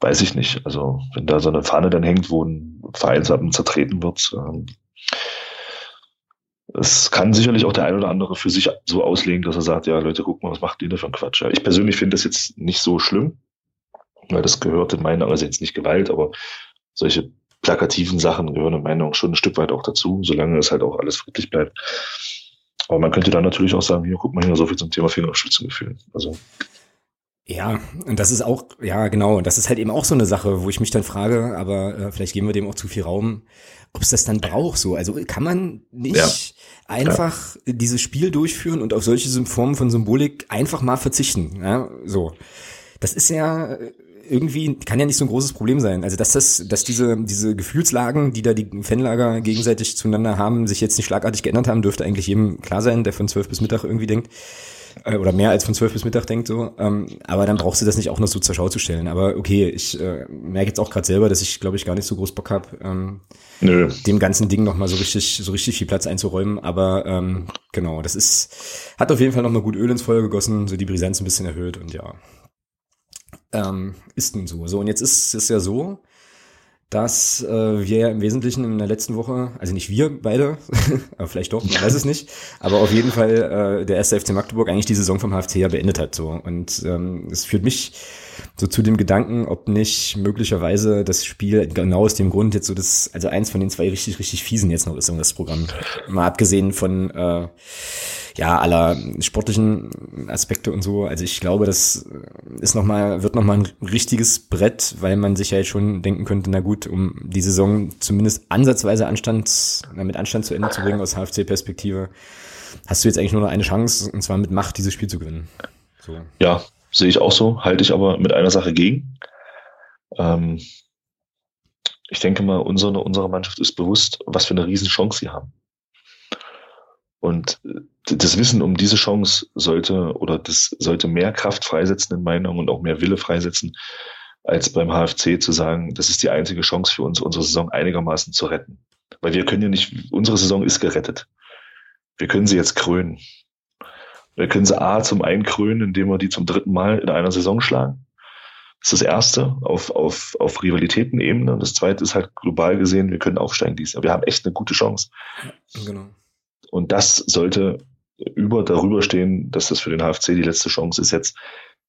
Speaker 2: weiß ich nicht. Also wenn da so eine Fahne dann hängt, wo ein Vereinswappen zertreten wird, ähm, es kann sicherlich auch der ein oder andere für sich so auslegen, dass er sagt, ja Leute, guck mal, was macht ihr da für ein Quatsch? Ich persönlich finde das jetzt nicht so schlimm weil das gehört in meiner, also jetzt nicht Gewalt, aber solche plakativen Sachen gehören in meiner Meinung schon ein Stück weit auch dazu, solange es halt auch alles friedlich bleibt. Aber man könnte dann natürlich auch sagen, hier, guck mal hier, so viel zum Thema Fingerspitzengefühl. Also.
Speaker 1: Ja, und das ist auch, ja, genau, das ist halt eben auch so eine Sache, wo ich mich dann frage, aber äh, vielleicht geben wir dem auch zu viel Raum, ob es das dann braucht so. Also kann man nicht ja. einfach ja. dieses Spiel durchführen und auf solche Formen von Symbolik einfach mal verzichten, ja, so. Das ist ja irgendwie kann ja nicht so ein großes Problem sein. Also dass das, dass diese diese Gefühlslagen, die da die Fanlager gegenseitig zueinander haben, sich jetzt nicht schlagartig geändert haben, dürfte eigentlich jedem klar sein, der von zwölf bis Mittag irgendwie denkt. Äh, oder mehr als von zwölf bis Mittag denkt so. Ähm, aber dann brauchst du das nicht auch noch so zur Schau zu stellen. Aber okay, ich äh, merke jetzt auch gerade selber, dass ich, glaube ich, gar nicht so groß Bock habe, ähm, Nö. dem ganzen Ding nochmal so richtig, so richtig viel Platz einzuräumen. Aber ähm, genau, das ist, hat auf jeden Fall nochmal gut Öl ins Feuer gegossen, so die Brisanz ein bisschen erhöht und ja. Ähm, ist nun so. So, und jetzt ist es ja so, dass äh, wir ja im Wesentlichen in der letzten Woche, also nicht wir beide, aber vielleicht doch, man weiß es nicht, aber auf jeden Fall äh, der erste FC Magdeburg eigentlich die Saison vom HFC ja beendet hat. So. Und ähm, es führt mich so zu dem Gedanken, ob nicht möglicherweise das Spiel genau aus dem Grund jetzt so das, also eins von den zwei richtig, richtig fiesen jetzt noch ist um das Programm. Mal abgesehen von äh, ja, aller sportlichen Aspekte und so. Also ich glaube, das ist noch mal, wird nochmal ein richtiges Brett, weil man sich ja jetzt schon denken könnte, na gut, um die Saison zumindest ansatzweise Anstand, mit Anstand zu Ende zu bringen aus HFC-Perspektive, hast du jetzt eigentlich nur noch eine Chance, und zwar mit Macht dieses Spiel zu gewinnen.
Speaker 2: So. Ja, sehe ich auch so, halte ich aber mit einer Sache gegen. Ähm, ich denke mal, unsere, unsere Mannschaft ist bewusst, was für eine Riesenchance sie haben. Und das Wissen um diese Chance sollte oder das sollte mehr Kraft freisetzen in Meinung und auch mehr Wille freisetzen, als beim HFC zu sagen, das ist die einzige Chance für uns, unsere Saison einigermaßen zu retten. Weil wir können ja nicht, unsere Saison ist gerettet. Wir können sie jetzt krönen. Wir können sie A zum einen krönen, indem wir die zum dritten Mal in einer Saison schlagen. Das ist das Erste auf, auf, auf Rivalitätenebene. Und das Zweite ist halt global gesehen, wir können aufsteigen dies Jahr. Wir haben echt eine gute Chance. Genau. Und das sollte über darüber stehen, dass das für den HFC die letzte Chance ist, jetzt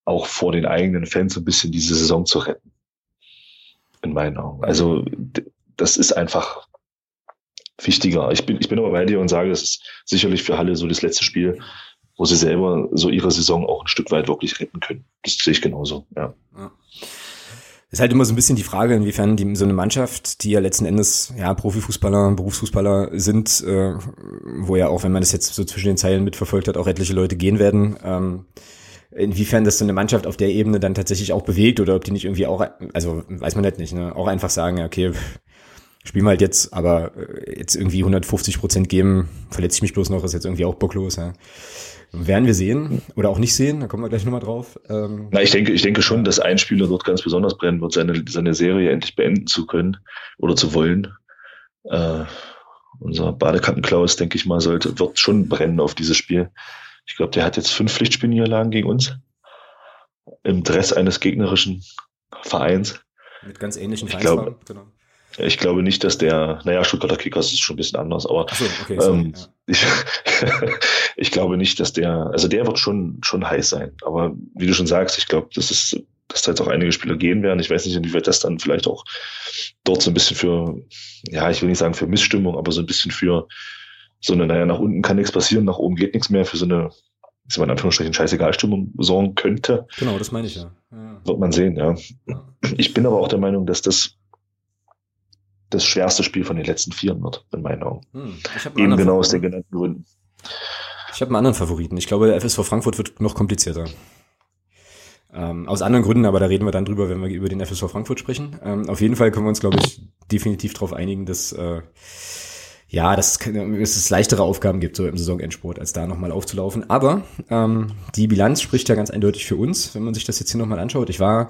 Speaker 2: auch vor den eigenen Fans ein bisschen diese Saison zu retten. In meinen Augen. Also das ist einfach wichtiger. Ich bin, ich bin aber bei dir und sage, das ist sicherlich für Halle so das letzte Spiel, wo sie selber so ihre Saison auch ein Stück weit wirklich retten können. Das sehe ich genauso, ja. ja
Speaker 1: ist halt immer so ein bisschen die Frage, inwiefern die, so eine Mannschaft, die ja letzten Endes ja Profifußballer, Berufsfußballer sind, äh, wo ja auch, wenn man das jetzt so zwischen den Zeilen mitverfolgt hat, auch etliche Leute gehen werden, ähm, inwiefern das so eine Mannschaft auf der Ebene dann tatsächlich auch bewegt oder ob die nicht irgendwie auch, also weiß man halt nicht, ne, auch einfach sagen, okay, spielen wir halt jetzt, aber äh, jetzt irgendwie 150 Prozent geben, verletze ich mich bloß noch, ist jetzt irgendwie auch bocklos, ja. Werden wir sehen oder auch nicht sehen, da kommen wir gleich nochmal drauf.
Speaker 2: Ähm, Na, ich denke, ich denke schon, dass ein Spieler dort ganz besonders brennen wird, seine, seine Serie endlich beenden zu können oder zu wollen. Äh, unser Badekantenklaus, denke ich mal, sollte, wird schon brennen auf dieses Spiel. Ich glaube, der hat jetzt fünf Pflichtspielniederlagen gegen uns. Im Dress eines gegnerischen Vereins.
Speaker 1: Mit ganz ähnlichen
Speaker 2: Vereinsfarben, genau. Ich glaube nicht, dass der, naja, Stuttgarter Kickers ist schon ein bisschen anders, aber so, okay, sorry, ähm, ja. ich, ich glaube nicht, dass der, also der wird schon, schon heiß sein. Aber wie du schon sagst, ich glaube, das ist, dass da jetzt auch einige Spieler gehen werden. Ich weiß nicht, inwieweit das dann vielleicht auch dort so ein bisschen für, ja, ich will nicht sagen für Missstimmung, aber so ein bisschen für so eine, naja, nach unten kann nichts passieren, nach oben geht nichts mehr, für so eine, ist man in Anführungsstrichen scheißegal Stimmung sorgen könnte.
Speaker 1: Genau, das meine ich ja. ja.
Speaker 2: Wird man sehen, ja. ja. Ich bin aber auch der Meinung, dass das das schwerste Spiel von den letzten vier wird, in meinen Augen. Hm, Eben genau aus den genannten Gründen.
Speaker 1: Ich habe einen anderen Favoriten. Ich glaube, der FSV Frankfurt wird noch komplizierter. Ähm, aus anderen Gründen, aber da reden wir dann drüber, wenn wir über den FSV Frankfurt sprechen. Ähm, auf jeden Fall können wir uns, glaube ich, definitiv darauf einigen, dass äh, ja, dass es, es leichtere Aufgaben gibt so im Saisonendsport, als da nochmal aufzulaufen. Aber ähm, die Bilanz spricht ja ganz eindeutig für uns, wenn man sich das jetzt hier nochmal anschaut. Ich war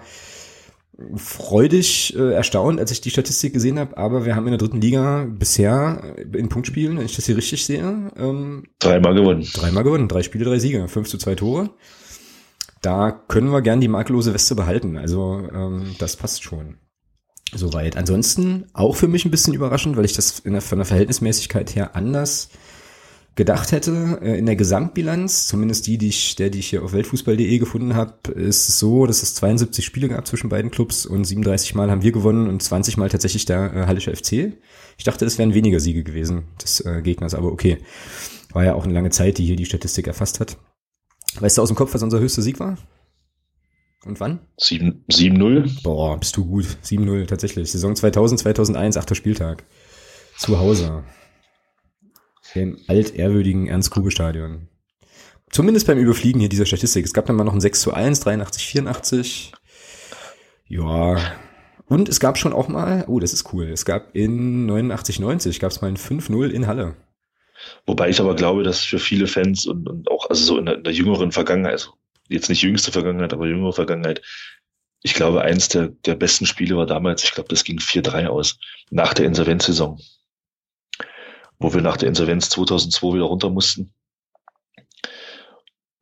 Speaker 1: freudig äh, erstaunt, als ich die Statistik gesehen habe, aber wir haben in der dritten Liga bisher in Punktspielen, wenn ich das hier richtig sehe, ähm,
Speaker 2: dreimal gewonnen.
Speaker 1: Dreimal gewonnen, drei Spiele, drei Siege, fünf zu zwei Tore. Da können wir gern die makellose Weste behalten. Also ähm, das passt schon. Soweit. Ansonsten auch für mich ein bisschen überraschend, weil ich das in der, von der Verhältnismäßigkeit her anders gedacht hätte. Äh, in der Gesamtbilanz, zumindest die, die ich, der, die ich hier auf weltfußball.de gefunden habe, ist es so, dass es 72 Spiele gab zwischen beiden Clubs und 37 Mal haben wir gewonnen und 20 Mal tatsächlich der äh, Hallische FC. Ich dachte, es wären weniger Siege gewesen des äh, Gegners, aber okay. War ja auch eine lange Zeit, die hier die Statistik erfasst hat. Weißt du aus dem Kopf, was unser höchster Sieg war? Und wann?
Speaker 2: 7-0.
Speaker 1: Boah, bist du gut. 7-0, tatsächlich. Saison 2000, 2001, achter Spieltag. Zu Hause im altehrwürdigen Ernst-Grube-Stadion. Zumindest beim Überfliegen hier dieser Statistik. Es gab dann mal noch ein 6 zu 1, 83, 84. Ja. Und es gab schon auch mal, oh, das ist cool, es gab in 89, 90 gab es mal ein 5-0 in Halle.
Speaker 2: Wobei ich aber glaube, dass für viele Fans und, und auch also so in der, in der jüngeren Vergangenheit, also jetzt nicht jüngste Vergangenheit, aber jüngere Vergangenheit, ich glaube, eins der, der besten Spiele war damals, ich glaube, das ging 4-3 aus, nach der Insolvenzsaison, wo wir nach der Insolvenz 2002 wieder runter mussten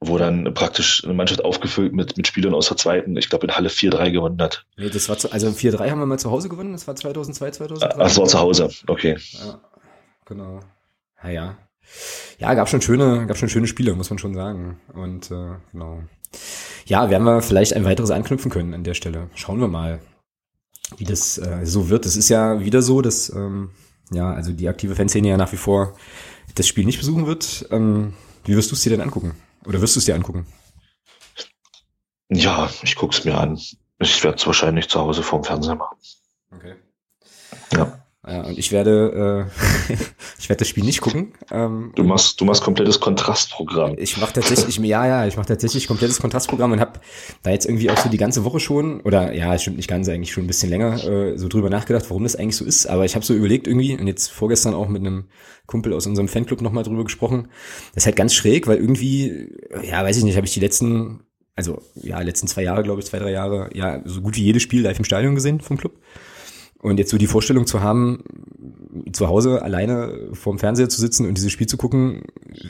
Speaker 2: wo dann praktisch eine Mannschaft aufgefüllt mit, mit Spielern aus der zweiten, ich glaube in Halle 4-3 gewonnen hat.
Speaker 1: Nee, das war zu, also 4-3 haben wir mal zu Hause gewonnen, das war 2002, 2003.
Speaker 2: Ach, das war zu Hause, okay.
Speaker 1: Ja, genau. Naja. Ja, gab schon schöne, gab schon schöne Spiele, muss man schon sagen. Und äh, genau. Ja, werden wir vielleicht ein weiteres anknüpfen können an der Stelle. Schauen wir mal, wie das äh, so wird. Es ist ja wieder so, dass ähm, ja, also die aktive Fanszene ja nach wie vor das Spiel nicht besuchen wird. Ähm, wie wirst du es dir denn angucken? Oder wirst du es dir angucken?
Speaker 2: Ja, ich gucke es mir an. Ich werde es wahrscheinlich zu Hause vorm Fernseher machen.
Speaker 1: Okay. Ja. Ja, und ich werde, äh, ich werde das Spiel nicht gucken.
Speaker 2: Ähm, du machst, du machst komplettes Kontrastprogramm.
Speaker 1: Ich mache tatsächlich, ja, ja, ich mache tatsächlich komplettes Kontrastprogramm und habe da jetzt irgendwie auch so die ganze Woche schon, oder ja, stimmt nicht ganz, eigentlich schon ein bisschen länger, äh, so drüber nachgedacht, warum das eigentlich so ist. Aber ich habe so überlegt irgendwie und jetzt vorgestern auch mit einem Kumpel aus unserem Fanclub nochmal drüber gesprochen. Das ist halt ganz schräg, weil irgendwie, ja, weiß ich nicht, habe ich die letzten, also ja, letzten zwei Jahre, glaube ich, zwei, drei Jahre, ja, so gut wie jedes Spiel live im Stadion gesehen vom Club. Und jetzt so die Vorstellung zu haben, zu Hause alleine vorm Fernseher zu sitzen und dieses Spiel zu gucken,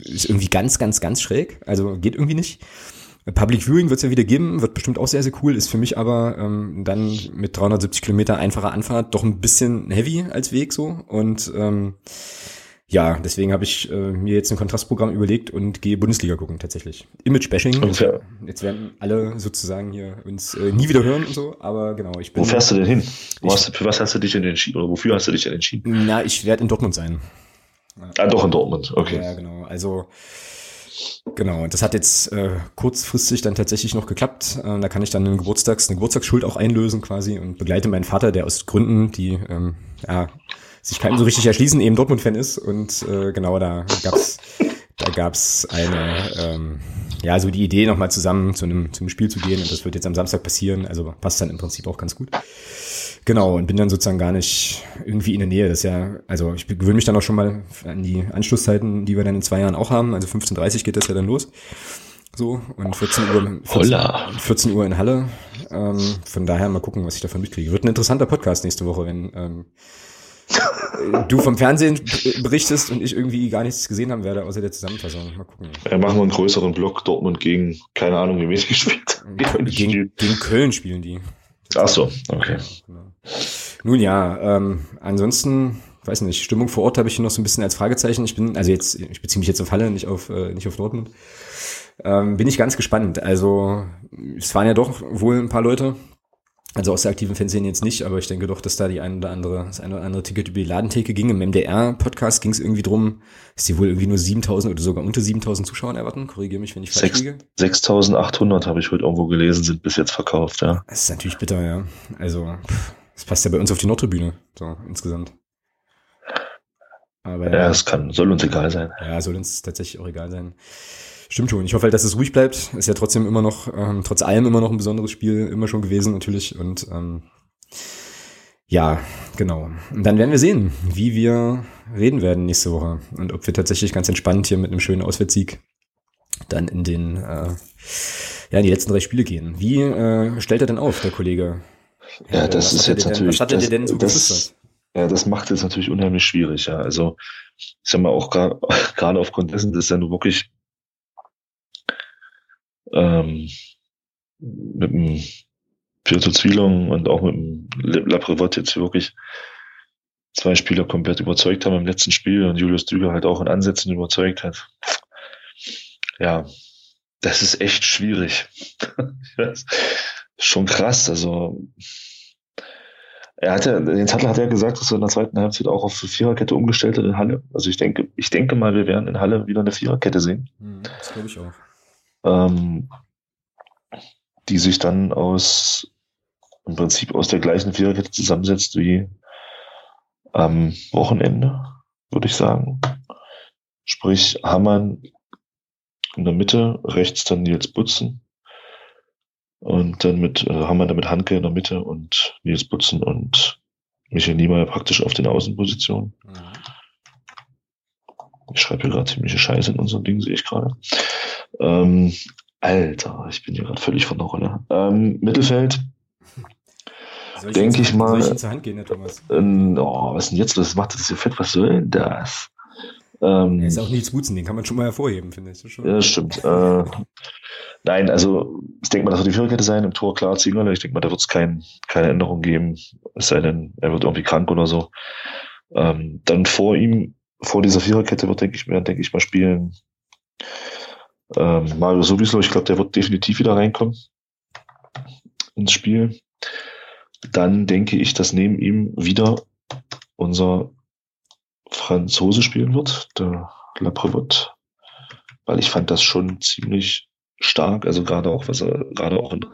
Speaker 1: ist irgendwie ganz, ganz, ganz schräg. Also geht irgendwie nicht. Public Viewing wird es ja wieder geben, wird bestimmt auch sehr, sehr cool, ist für mich aber ähm, dann mit 370 Kilometer einfacher Anfahrt doch ein bisschen heavy als Weg so. Und ähm, ja, deswegen habe ich äh, mir jetzt ein Kontrastprogramm überlegt und gehe Bundesliga gucken tatsächlich. Image-Bashing. Okay. Jetzt werden alle sozusagen hier uns äh, nie wieder hören und so, aber genau, ich bin.
Speaker 2: Wo fährst du denn hin? Ich, hast, für was hast du dich denn entschieden oder wofür hast du dich denn entschieden?
Speaker 1: Na, ich werde in Dortmund sein.
Speaker 2: Ah, doch in Dortmund, okay.
Speaker 1: Ja, genau. Also Genau, und das hat jetzt äh, kurzfristig dann tatsächlich noch geklappt. Äh, da kann ich dann eine, Geburtstags-, eine Geburtstagsschuld auch einlösen quasi und begleite meinen Vater, der aus Gründen, die ähm, ja, sich keinem so richtig erschließen, eben Dortmund-Fan ist. Und äh, genau, da gab's da gab's eine, ähm, ja, so die Idee, nochmal zusammen zu einem, zum Spiel zu gehen. Und das wird jetzt am Samstag passieren. Also passt dann im Prinzip auch ganz gut. Genau, und bin dann sozusagen gar nicht irgendwie in der Nähe. Das ist ja, also ich gewöhne mich dann auch schon mal an die Anschlusszeiten, die wir dann in zwei Jahren auch haben. Also 15.30 geht das ja dann los. So, und 14 Uhr, 14, 14 Uhr in Halle. Ähm, von daher mal gucken, was ich davon mitkriege. Wird ein interessanter Podcast nächste Woche, wenn ähm, du vom Fernsehen berichtest und ich irgendwie gar nichts gesehen haben werde, außer der Zusammenfassung. Mal gucken.
Speaker 2: Ja, machen wir einen größeren Block Dortmund gegen, keine Ahnung, wie wenig gespielt.
Speaker 1: Gegen, gegen, gegen Köln spielen die.
Speaker 2: Ach so, okay.
Speaker 1: Genau. Nun ja, ähm, ansonsten, weiß nicht, Stimmung vor Ort habe ich hier noch so ein bisschen als Fragezeichen. Ich bin, also jetzt, ich beziehe mich jetzt auf Halle, nicht auf, äh, nicht auf Dortmund. Ähm, bin ich ganz gespannt. Also, es waren ja doch wohl ein paar Leute, also aus der aktiven Fernsehen jetzt nicht, aber ich denke doch, dass da die ein oder andere, das eine oder andere Ticket über die Ladentheke ging. Im MDR-Podcast ging es irgendwie drum, dass die wohl irgendwie nur 7000 oder sogar unter 7000 Zuschauern erwarten. Korrigiere mich, wenn ich falsch liege.
Speaker 2: 6800 habe ich heute irgendwo gelesen, sind bis jetzt verkauft, ja.
Speaker 1: Das ist natürlich bitter, ja. Also, das passt ja bei uns auf die Nordtribüne, so insgesamt.
Speaker 2: Aber ja, es kann, soll uns egal sein.
Speaker 1: Ja, soll uns tatsächlich auch egal sein. Stimmt schon. Ich hoffe halt, dass es ruhig bleibt. Ist ja trotzdem immer noch, ähm, trotz allem immer noch ein besonderes Spiel, immer schon gewesen natürlich. Und ähm, ja, genau. Und dann werden wir sehen, wie wir reden werden nächste Woche. Und ob wir tatsächlich ganz entspannt hier mit einem schönen Auswärtssieg dann in den äh, ja, in die letzten drei Spiele gehen. Wie äh, stellt er denn auf, der Kollege?
Speaker 2: Ja, das ist jetzt denn, natürlich.
Speaker 1: Was hat er dir denn so
Speaker 2: das, Ja, das macht es natürlich unheimlich schwierig, ja. Also, ich sag mal, auch gerade aufgrund dessen, dass er nur wirklich ähm, mit dem Piotr Zwielong und auch mit dem Laprevot jetzt wirklich zwei Spieler komplett überzeugt haben im letzten Spiel und Julius Düger halt auch in Ansätzen überzeugt hat. Ja, das ist echt schwierig. schon krass. Also er hat ja, den Zettel hat er gesagt, dass er in der zweiten Halbzeit auch auf Viererkette umgestellt hat in Halle. Also ich denke, ich denke mal, wir werden in Halle wieder eine Viererkette sehen.
Speaker 1: Hm, das glaube ich auch
Speaker 2: ähm, die sich dann aus im Prinzip aus der gleichen Viererkette zusammensetzt wie am Wochenende, würde ich sagen. Sprich, Hamann in der Mitte, rechts dann Nils Butzen und dann mit äh, Hamann dann mit Hanke in der Mitte und Nils Butzen und Michael Niemeyer praktisch auf den Außenpositionen. Mhm. Ich schreibe hier gerade ziemliche Scheiße in unserem Ding, sehe ich gerade. Ähm, Alter, ich bin hier gerade völlig von der Rolle. Ähm, Mittelfeld. Denke ich mal. Soll ich zur Hand gehen, Herr Thomas? Ähm, oh, was ist denn jetzt? Was macht das hier fett? Was soll denn das?
Speaker 1: Ähm, er ist auch nichts Gutes, den kann man schon mal hervorheben, finde ich.
Speaker 2: Ja, stimmt. äh, nein, also ich denke mal, das wird die Viererkette sein. Im Tor klar Zingerle. Ich denke mal, da wird es kein, keine Änderung geben. Es sei denn, er wird irgendwie krank oder so. Ähm, dann vor ihm, vor dieser Viererkette wird, denke ich mir, denke ich mal, spielen ähm, Mario sowieso. Ich glaube, der wird definitiv wieder reinkommen ins Spiel. Dann denke ich, dass neben ihm wieder unser Franzose spielen wird, der Laprevot, weil ich fand das schon ziemlich stark, also gerade auch, was er gerade auch in,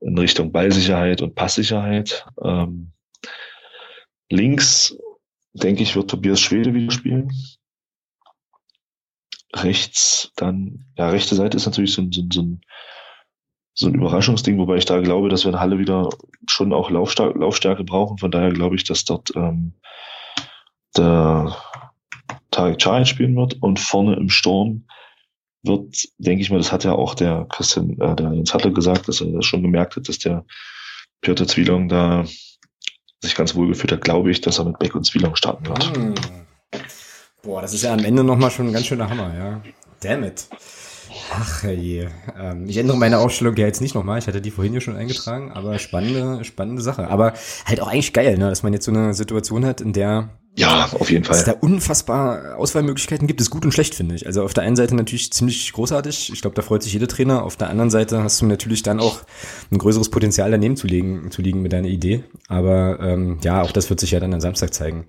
Speaker 2: in Richtung Ballsicherheit und Passsicherheit. Ähm, links, denke ich, wird Tobias Schwede wieder spielen. Rechts dann, ja, rechte Seite ist natürlich so, so, so ein so ein Überraschungsding, wobei ich da glaube, dass wir in Halle wieder schon auch Laufstärke, Laufstärke brauchen. Von daher glaube ich, dass dort ähm, der Tarek Cahit spielen wird und vorne im Sturm wird, denke ich mal, das hat ja auch der Christian, äh, der Jens Hattler gesagt, dass er das schon gemerkt hat, dass der Piotr Zwielong da sich ganz wohl gefühlt hat, glaube ich, dass er mit Beck und Zwielong starten wird. Hm.
Speaker 1: Boah, das ist ja am Ende nochmal schon ein ganz schöner Hammer, ja. Damn it. Ach je. Ähm, ich ändere meine Aufstellung ja jetzt nicht nochmal. Ich hatte die vorhin ja schon eingetragen, aber spannende, spannende Sache. Aber halt auch eigentlich geil, ne, dass man jetzt so eine Situation hat, in der
Speaker 2: ja, auf jeden Fall.
Speaker 1: Es da unfassbar Auswahlmöglichkeiten gibt, ist gut und schlecht, finde ich. Also auf der einen Seite natürlich ziemlich großartig. Ich glaube, da freut sich jeder Trainer. Auf der anderen Seite hast du natürlich dann auch ein größeres Potenzial daneben zu liegen, zu liegen mit deiner Idee. Aber ähm, ja, auch das wird sich ja dann am Samstag zeigen.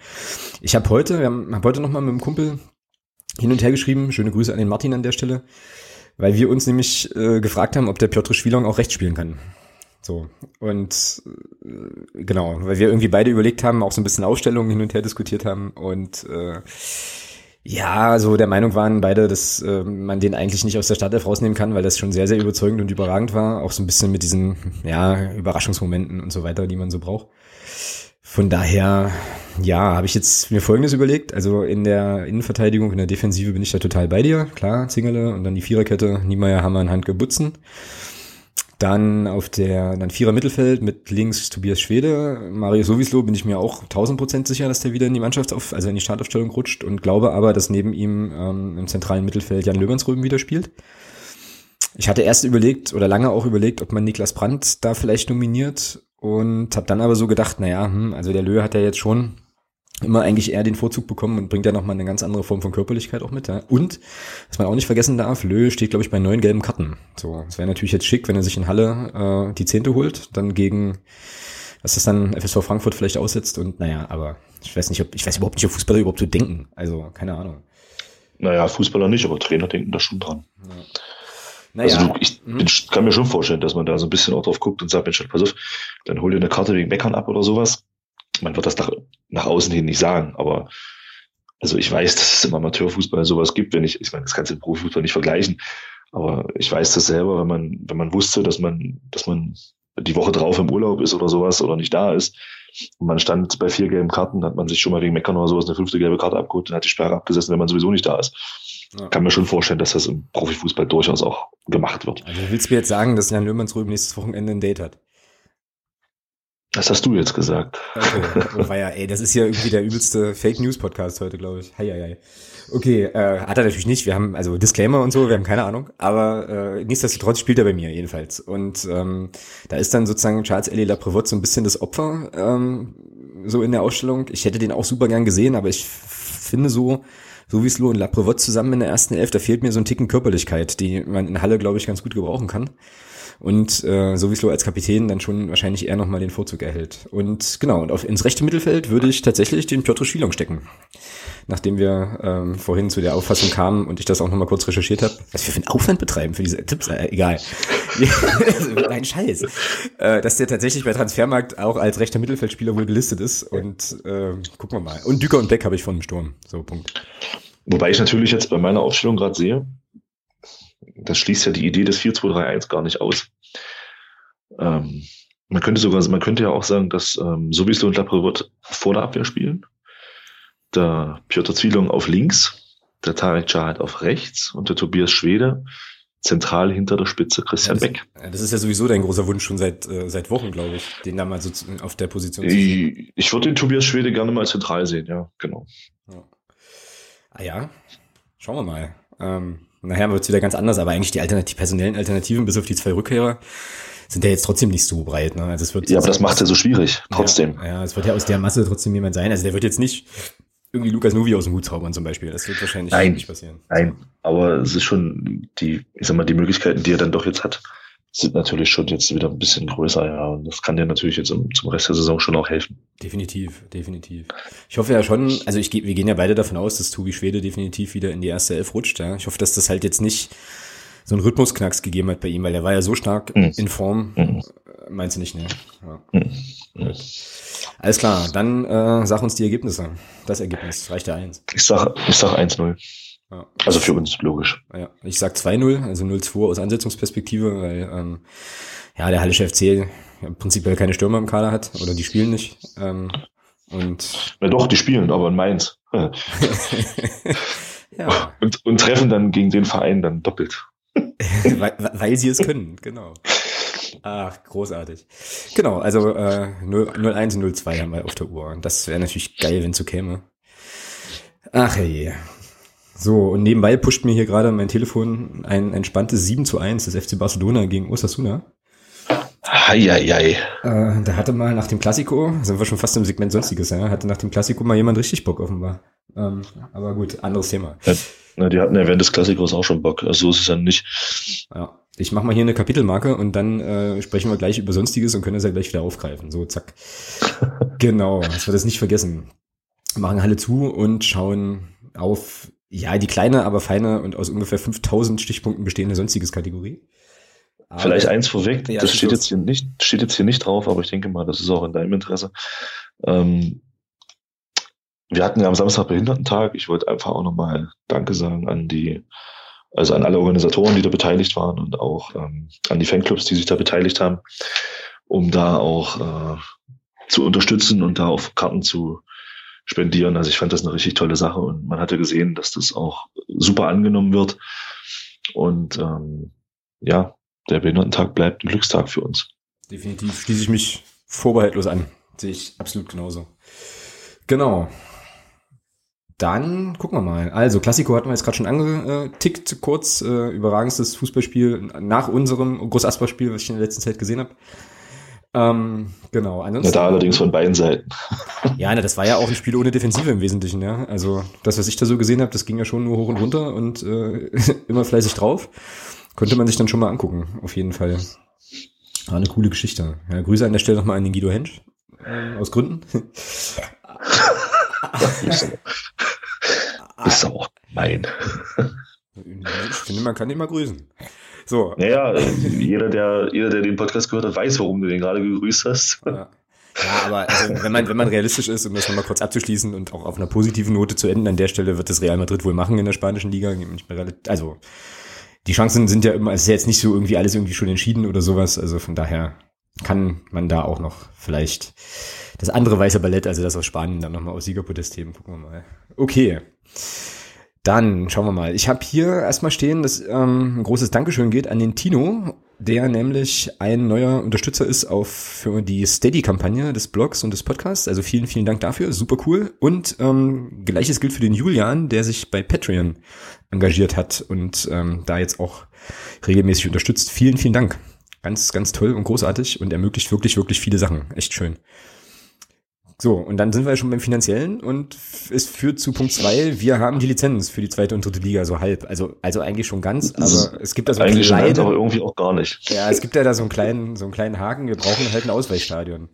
Speaker 1: Ich habe heute, wir haben hab heute nochmal mit dem Kumpel hin und her geschrieben. Schöne Grüße an den Martin an der Stelle. Weil wir uns nämlich äh, gefragt haben, ob der Piotr Schwilong auch rechts spielen kann. So. Und äh, genau, weil wir irgendwie beide überlegt haben, auch so ein bisschen Ausstellungen hin und her diskutiert haben und äh, ja, so der Meinung waren beide, dass äh, man den eigentlich nicht aus der Startelf rausnehmen kann, weil das schon sehr, sehr überzeugend und überragend war. Auch so ein bisschen mit diesen, ja, Überraschungsmomenten und so weiter, die man so braucht. Von daher, ja, habe ich jetzt mir Folgendes überlegt. Also in der Innenverteidigung, in der Defensive bin ich da total bei dir. Klar, Zingele und dann die Viererkette, Niemeyer, Hammer, Handke, Butzen. Dann auf der, dann Vierer Mittelfeld mit links Tobias Schwede. Mario Sowislo bin ich mir auch 1000 Prozent sicher, dass der wieder in die Mannschaft auf, also in die Startaufstellung rutscht und glaube aber, dass neben ihm ähm, im zentralen Mittelfeld Jan Löwensröben wieder spielt. Ich hatte erst überlegt oder lange auch überlegt, ob man Niklas Brandt da vielleicht nominiert und habe dann aber so gedacht, naja, hm, also der Löwe hat ja jetzt schon immer eigentlich eher den Vorzug bekommen und bringt ja nochmal eine ganz andere Form von Körperlichkeit auch mit. Ja. Und, was man auch nicht vergessen darf, Lö steht, glaube ich, bei neun gelben Karten. So, es wäre natürlich jetzt schick, wenn er sich in Halle äh, die Zehnte holt, dann gegen, was das dann FSV Frankfurt vielleicht aussetzt und naja, aber ich weiß nicht, ob, ich weiß überhaupt nicht, ob Fußballer überhaupt so denken. Also, keine Ahnung.
Speaker 2: Naja, Fußballer nicht, aber Trainer denken da schon dran. Ja. Naja. Also du, ich mhm. bin, kann mir schon vorstellen, dass man da so ein bisschen auch drauf guckt und sagt, Mensch, pass auf, dann hol dir eine Karte wegen Meckern ab oder sowas man wird das nach, nach außen hin nicht sagen, aber also ich weiß, dass es im Amateurfußball sowas gibt, wenn ich, ich meine, das kannst du im Profifußball nicht vergleichen, aber ich weiß das selber, wenn man, wenn man wusste, dass man, dass man die Woche drauf im Urlaub ist oder sowas oder nicht da ist und man stand bei vier gelben Karten, hat man sich schon mal wegen Meckern oder sowas eine fünfte gelbe Karte abgeholt und hat die Sperre abgesessen, wenn man sowieso nicht da ist. Ja. Kann mir schon vorstellen, dass das im Profifußball durchaus auch gemacht wird.
Speaker 1: Also willst du mir jetzt sagen, dass Jan Löhmannsröben nächstes Wochenende ein Date hat?
Speaker 2: Das hast du jetzt gesagt.
Speaker 1: Okay. Oh, war ja, ey, das ist ja irgendwie der übelste Fake News Podcast heute, glaube ich. Hei, hei. Okay, äh, hat er natürlich nicht. Wir haben also Disclaimer und so, wir haben keine Ahnung. Aber äh, nichtsdestotrotz spielt er bei mir jedenfalls. Und ähm, da ist dann sozusagen Charles Ellie Laprevot so ein bisschen das Opfer ähm, so in der Ausstellung. Ich hätte den auch super gern gesehen, aber ich finde so, so wie Slo und Laprevot zusammen in der ersten Elf, da fehlt mir so ein Ticken Körperlichkeit, die man in Halle, glaube ich, ganz gut gebrauchen kann und äh, sowieso als Kapitän dann schon wahrscheinlich eher nochmal den Vorzug erhält. Und genau, und auf, ins rechte Mittelfeld würde ich tatsächlich den Piotr Schwilong stecken. Nachdem wir ähm, vorhin zu der Auffassung kamen und ich das auch nochmal kurz recherchiert habe, was wir für einen Aufwand betreiben für diese Tipps, äh, egal. Nein, Scheiß. Äh, dass der tatsächlich bei Transfermarkt auch als rechter Mittelfeldspieler wohl gelistet ist. Und äh, gucken wir mal. Und Düker und Beck habe ich von dem Sturm. So, Punkt.
Speaker 2: Wobei ich natürlich jetzt bei meiner Aufstellung gerade sehe, das schließt ja die Idee des 4-2-3-1 gar nicht aus. Ähm, man könnte sogar, man könnte ja auch sagen, dass ähm, Sowieso und Lapre wird vor der Abwehr spielen. Der Piotr Zwielung auf links der Tarek Chahat auf rechts und der Tobias Schwede zentral hinter der Spitze Christian
Speaker 1: ja, das,
Speaker 2: Beck.
Speaker 1: Das ist ja sowieso dein großer Wunsch schon seit, äh, seit Wochen, glaube ich, den da mal so auf der Position
Speaker 2: zu sehen. Ich, ich würde den Tobias Schwede gerne mal zentral sehen, ja, genau.
Speaker 1: Ja. Ah ja, schauen wir mal. Ähm, nachher wird es wieder ganz anders, aber eigentlich die Alternativ personellen Alternativen bis auf die zwei Rückkehrer sind ja jetzt trotzdem nicht so breit. Ne? Also es wird
Speaker 2: ja, aber das macht ja so schwierig, trotzdem.
Speaker 1: Ja, ja, es wird ja aus der Masse trotzdem jemand sein. Also der wird jetzt nicht irgendwie Lukas Nuvi aus dem Hut zaubern zum Beispiel. Das wird wahrscheinlich
Speaker 2: nein,
Speaker 1: nicht passieren.
Speaker 2: Nein, aber es ist schon die, ich sag mal, die Möglichkeiten, die er dann doch jetzt hat, sind natürlich schon jetzt wieder ein bisschen größer, ja. Und das kann dir natürlich jetzt zum Rest der Saison schon auch helfen.
Speaker 1: Definitiv, definitiv. Ich hoffe ja schon, also ich wir gehen ja beide davon aus, dass Tobi Schwede definitiv wieder in die erste Elf rutscht, ja. Ich hoffe, dass das halt jetzt nicht so einen Rhythmusknacks gegeben hat bei ihm, weil er war ja so stark mhm. in Form. Mhm. Meinst du nicht, ne? Ja. Mhm. Alles klar, dann äh, sag uns die Ergebnisse. Das Ergebnis reicht ja eins.
Speaker 2: Ich sag, ich sag 1-0. Ja. Also für uns, logisch.
Speaker 1: Ja, ich sag 2-0, also 0-2 aus Ansetzungsperspektive, weil ähm, ja, der Hallische FC im Prinzip keine Stürmer im Kader hat oder die spielen nicht. Ähm, und
Speaker 2: ja doch, die spielen, aber in Mainz. ja. und, und treffen dann gegen den Verein dann doppelt.
Speaker 1: weil, weil sie es können, genau. Ach, großartig. Genau, also äh, 01 und 02 haben wir auf der Uhr. Und das wäre natürlich geil, wenn es so käme. Ach je. So, und nebenbei pusht mir hier gerade mein Telefon ein entspanntes 7 zu 1 des FC Barcelona gegen Osasuna.
Speaker 2: Eieiei.
Speaker 1: Äh, da hatte mal nach dem Klassiko, sind wir schon fast im Segment Sonstiges, ja, hatte nach dem Klassiko mal jemand richtig Bock offenbar. Ähm, aber gut, anderes Thema.
Speaker 2: Ja, na, die hatten ja während des Klassikos auch schon Bock, also so ist es ja nicht.
Speaker 1: Ja, ich mache mal hier eine Kapitelmarke und dann äh, sprechen wir gleich über Sonstiges und können das ja gleich wieder aufgreifen. So, zack. genau, dass wir das nicht vergessen. Machen alle zu und schauen auf ja, die kleine, aber feine und aus ungefähr 5000 Stichpunkten bestehende sonstiges Kategorie.
Speaker 2: Aber Vielleicht eins vorweg, ja, das steht jetzt hier nicht, steht jetzt hier nicht drauf, aber ich denke mal, das ist auch in deinem Interesse. Ähm, wir hatten ja am Samstag Behindertentag. Ich wollte einfach auch nochmal Danke sagen an die, also an alle Organisatoren, die da beteiligt waren und auch ähm, an die Fanclubs, die sich da beteiligt haben, um da auch äh, zu unterstützen und da auf Karten zu spendieren. Also ich fand das eine richtig tolle Sache und man hatte gesehen, dass das auch super angenommen wird. Und ähm, ja, der Behindertentag bleibt ein Glückstag für uns.
Speaker 1: Definitiv schließe ich mich vorbehaltlos an. Sehe ich absolut genauso. Genau. Dann gucken wir mal. Also, Klassiko hatten wir jetzt gerade schon angetickt, kurz. Äh, überragendstes Fußballspiel nach unserem Groß-Asper-Spiel, was ich in der letzten Zeit gesehen habe. Ähm, genau.
Speaker 2: Ansonsten, ja, da allerdings von beiden Seiten.
Speaker 1: ja, ne, das war ja auch ein Spiel ohne Defensive im Wesentlichen, ja. Also das, was ich da so gesehen habe, das ging ja schon nur hoch und runter und äh, immer fleißig drauf. Konnte man sich dann schon mal angucken, auf jeden Fall. War eine coole Geschichte. Ja, Grüße an der Stelle nochmal an den Guido Hensch. Äh, aus Gründen.
Speaker 2: ist auch mein.
Speaker 1: Ich finde, man kann ihn mal grüßen. So.
Speaker 2: Naja, jeder der, jeder, der den Podcast gehört hat, weiß, warum du den gerade gegrüßt hast.
Speaker 1: Ja. Ja, aber also, wenn man wenn man realistisch ist, um das nochmal kurz abzuschließen und auch auf einer positiven Note zu enden, an der Stelle wird das Real Madrid wohl machen in der spanischen Liga. Also die Chancen sind ja immer, es ist ja jetzt nicht so irgendwie alles irgendwie schon entschieden oder sowas. Also von daher kann man da auch noch vielleicht das andere weiße Ballett, also das aus Spanien, dann nochmal aus Siegerpodest heben. Gucken wir mal. Okay. Dann schauen wir mal. Ich habe hier erstmal stehen, dass ähm, ein großes Dankeschön geht an den Tino, der nämlich ein neuer Unterstützer ist auf für die Steady-Kampagne des Blogs und des Podcasts. Also vielen, vielen Dank dafür. Super cool. Und ähm, gleiches gilt für den Julian, der sich bei Patreon engagiert hat und ähm, da jetzt auch regelmäßig unterstützt. Vielen, vielen Dank. Ganz, ganz toll und großartig und ermöglicht wirklich, wirklich viele Sachen. Echt schön. So, und dann sind wir schon beim Finanziellen und es führt zu Punkt zwei. Wir haben die Lizenz für die zweite und dritte Liga, so halb. Also, also eigentlich schon ganz, aber es gibt da so
Speaker 2: einen kleinen, ganz, aber irgendwie auch gar nicht.
Speaker 1: Ja, es gibt ja da so einen kleinen, so einen kleinen Haken. Wir brauchen halt ein Ausweichstadion.